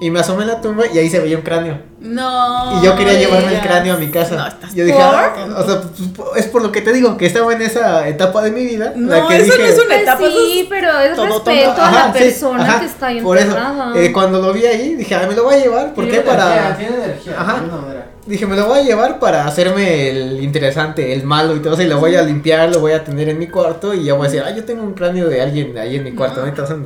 Y me asomé en la tumba y ahí se veía un cráneo. No. Y yo quería llevarme el cráneo a mi casa. No, estás yo dije, por- ah, o sea, pues, es por lo que te digo, que estaba en esa etapa de mi vida. la No, que eso dije, no es una Pues etapa. sí, pero es todo respeto a Ajá, la sí, persona ajá, que está ahí Por eso, eh, cuando lo vi ahí, dije, ah, me lo voy a llevar. ¿Por Tiene qué? energía, Para. Tiene energía. Ajá. manera. Dije, me lo voy a llevar para hacerme el interesante, el malo y todo eso. Y lo voy a limpiar, lo voy a tener en mi cuarto. Y ya voy a decir, ah, yo tengo un cráneo de alguien ahí en mi cuarto. ¿no? Eso.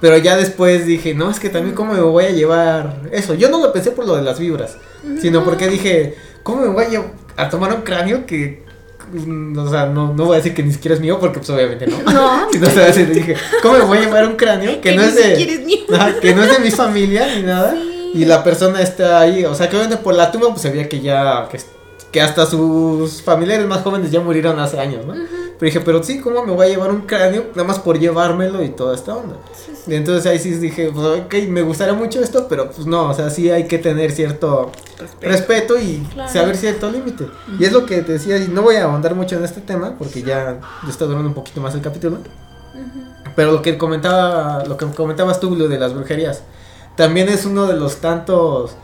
Pero ya después dije, no, es que también, ¿cómo me voy a llevar eso? Yo no lo pensé por lo de las vibras, sino porque dije, ¿cómo me voy a, llev- a tomar un cráneo que. mm, O sea, no, no voy a decir que ni siquiera es mío, porque pues obviamente no. No. Si no se va a decir, dije, ¿cómo me voy a llevar un cráneo que, no es de. es mío. Ajá, que no es de mi familia ni nada. Y la persona está ahí. O sea, que obviamente por la tumba, pues se veía que ya. Que, que hasta sus familiares más jóvenes ya murieron hace años, ¿no? Pero dije, pero sí, ¿cómo me voy a llevar un cráneo? Nada más por llevármelo y toda esta onda. Y entonces ahí sí dije, pues ok, me gustaría mucho esto, pero pues no, o sea, sí hay que tener cierto respeto y Claro. saber cierto límite. Y es lo que te decía, y no voy a ahondar mucho en este tema, porque ya está durando un poquito más el capítulo. Pero lo que comentaba, lo que comentabas tú, lo de las brujerías, también es uno de los tantos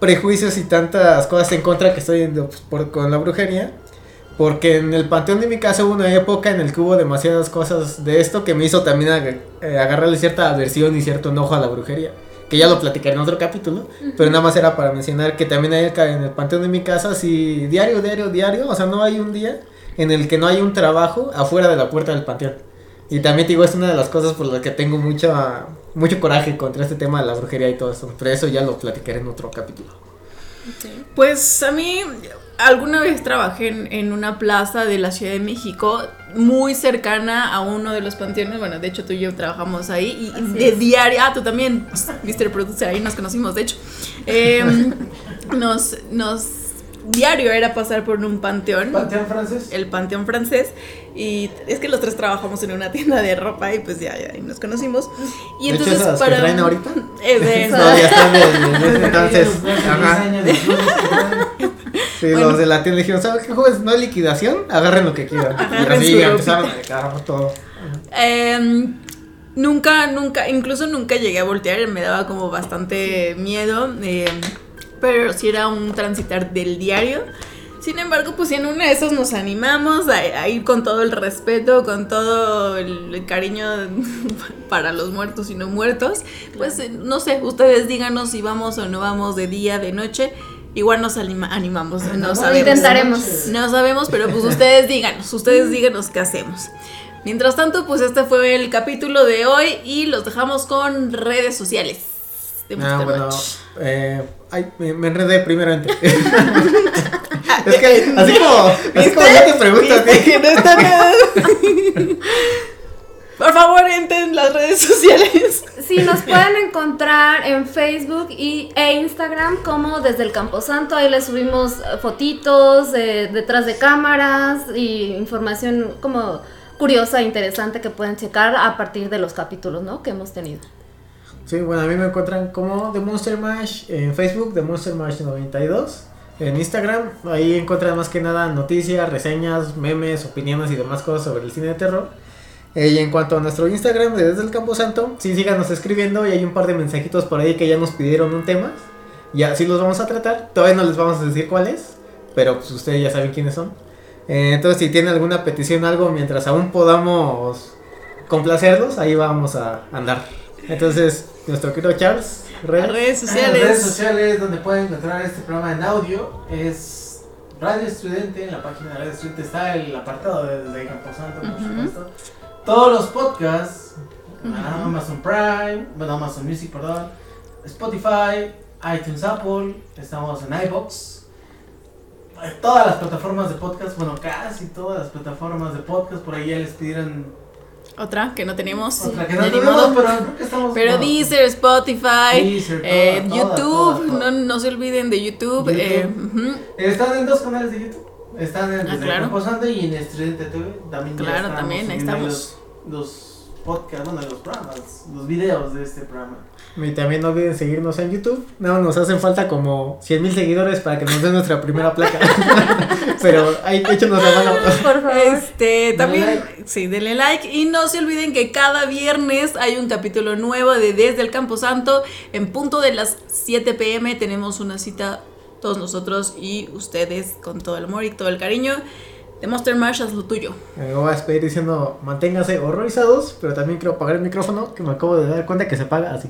prejuicios y tantas cosas en contra que estoy pues, por- con la brujería. Porque en el panteón de mi casa hubo una época en el que hubo demasiadas cosas de esto que me hizo también ag- eh, agarrarle cierta aversión y cierto enojo a la brujería. Que ya lo platicaré en otro capítulo. Pero nada más era para mencionar que también hay en el panteón de mi casa, sí, diario, diario, diario. O sea, no hay un día en el que no hay un trabajo afuera de la puerta del panteón. Y también te digo, es una de las cosas por las que tengo mucha, mucho coraje contra este tema de la brujería y todo eso. Pero eso ya lo platicaré en otro capítulo. Pues a mí alguna vez trabajé en, en una plaza de la Ciudad de México muy cercana a uno de los panteones. Bueno, de hecho tú y yo trabajamos ahí y Así de es. diario, ah, tú también, Mr. Producer, ahí nos conocimos, de hecho. Em, nos, nos, diario era pasar por un panteón. Panteón francés. el Panteón francés y es que los tres trabajamos en una tienda de ropa y pues ya, ya ahí nos conocimos y De hecho, entonces esas que para traen ahorita. es de No, ya están entonces. Los de Ajá. 10 años, los blues que traen. Sí, Bueno. los de la tienda dijeron, ¿sabes qué jóvenes? No hay liquidación, agarren lo que quieran. Agarren y así empezaron a agarrar todo. Em, nunca, nunca, incluso nunca llegué a voltear, me daba como bastante miedo, em, pero sí era un transitar del diario. Sin embargo, pues en una de esas nos animamos a, a ir con todo el respeto, con todo el, cariño para los muertos y no muertos, pues no sé, ustedes díganos si vamos o no vamos de día, de noche. Igual nos anima- animamos, no sabemos. Intentaremos. No sabemos, pero pues ustedes díganos, ustedes díganos qué hacemos. Mientras tanto, pues este fue el capítulo de hoy y los dejamos con redes sociales. De Ah, bueno, eh, ay, me, me enredé primeramente. es que así como, así como yo te pregunto a ti. Que no está nada. Por favor, entren en las redes sociales. Sí, nos pueden encontrar en Facebook y, e Instagram como desde el Camposanto. Ahí les subimos fotitos eh, detrás de cámaras y información como curiosa, interesante que pueden checar a partir de los capítulos ¿no? que hemos tenido. Sí, bueno, a mí me encuentran como The Monster Mash en Facebook, The Monster Mash 92. En Instagram, ahí encuentran más que nada noticias, reseñas, memes, opiniones y demás cosas sobre el cine de terror. Eh, y en cuanto a nuestro Instagram de Desde el Campo Santo, sí síganos escribiendo y hay un par de mensajitos por ahí que ya nos pidieron un tema. Y así los vamos a tratar. Todavía no les vamos a decir cuáles, pero pues ustedes ya saben quiénes son. Eh, entonces, si tienen alguna petición, algo, mientras aún podamos complacerlos, ahí vamos a andar. Entonces, nuestro querido Charles, redes. Redes En las redes sociales. sociales donde pueden encontrar este programa en audio es Radio Estudiante. En la página de Radio Estudiante está el apartado de, de Camposanto, por Ujú. supuesto. Todos los podcasts, Ujú. Amazon Prime, bueno, Amazon Music, perdón, Spotify, iTunes Apple, estamos en iBox. Todas las plataformas de podcast, bueno, casi todas las plataformas de podcast, por ahí ya les pidieron Otra que no tenemos. otra que no tenemos, pero creo que estamos... Pero Deezer, Spotify, Deezer, toda, eh, toda, YouTube, toda. No, no se olviden de YouTube. YouTube. eh. Están en dos canales de YouTube. Están en Ah, claro. Camposanto y en Estudiante TV. También Claro, estamos también, ahí estamos. Los, los podcasts, bueno, los programas, los videos de este programa. Y también no olviden seguirnos en YouTube. No, nos hacen falta como 100 mil seguidores para que nos den nuestra primera placa. Pero ahí échenos la mano. Por favor. Este, también, like. sí, denle like. Y no se olviden que cada viernes hay un capítulo nuevo de Desde el Campo Santo. En punto de las 7 pm tenemos una cita, todos nosotros y ustedes, con todo el amor y todo el cariño. De Monster Mash, haz lo tuyo. Me voy a despedir diciendo manténganse horrorizados, pero también quiero apagar el micrófono que me acabo de dar cuenta que se apaga así.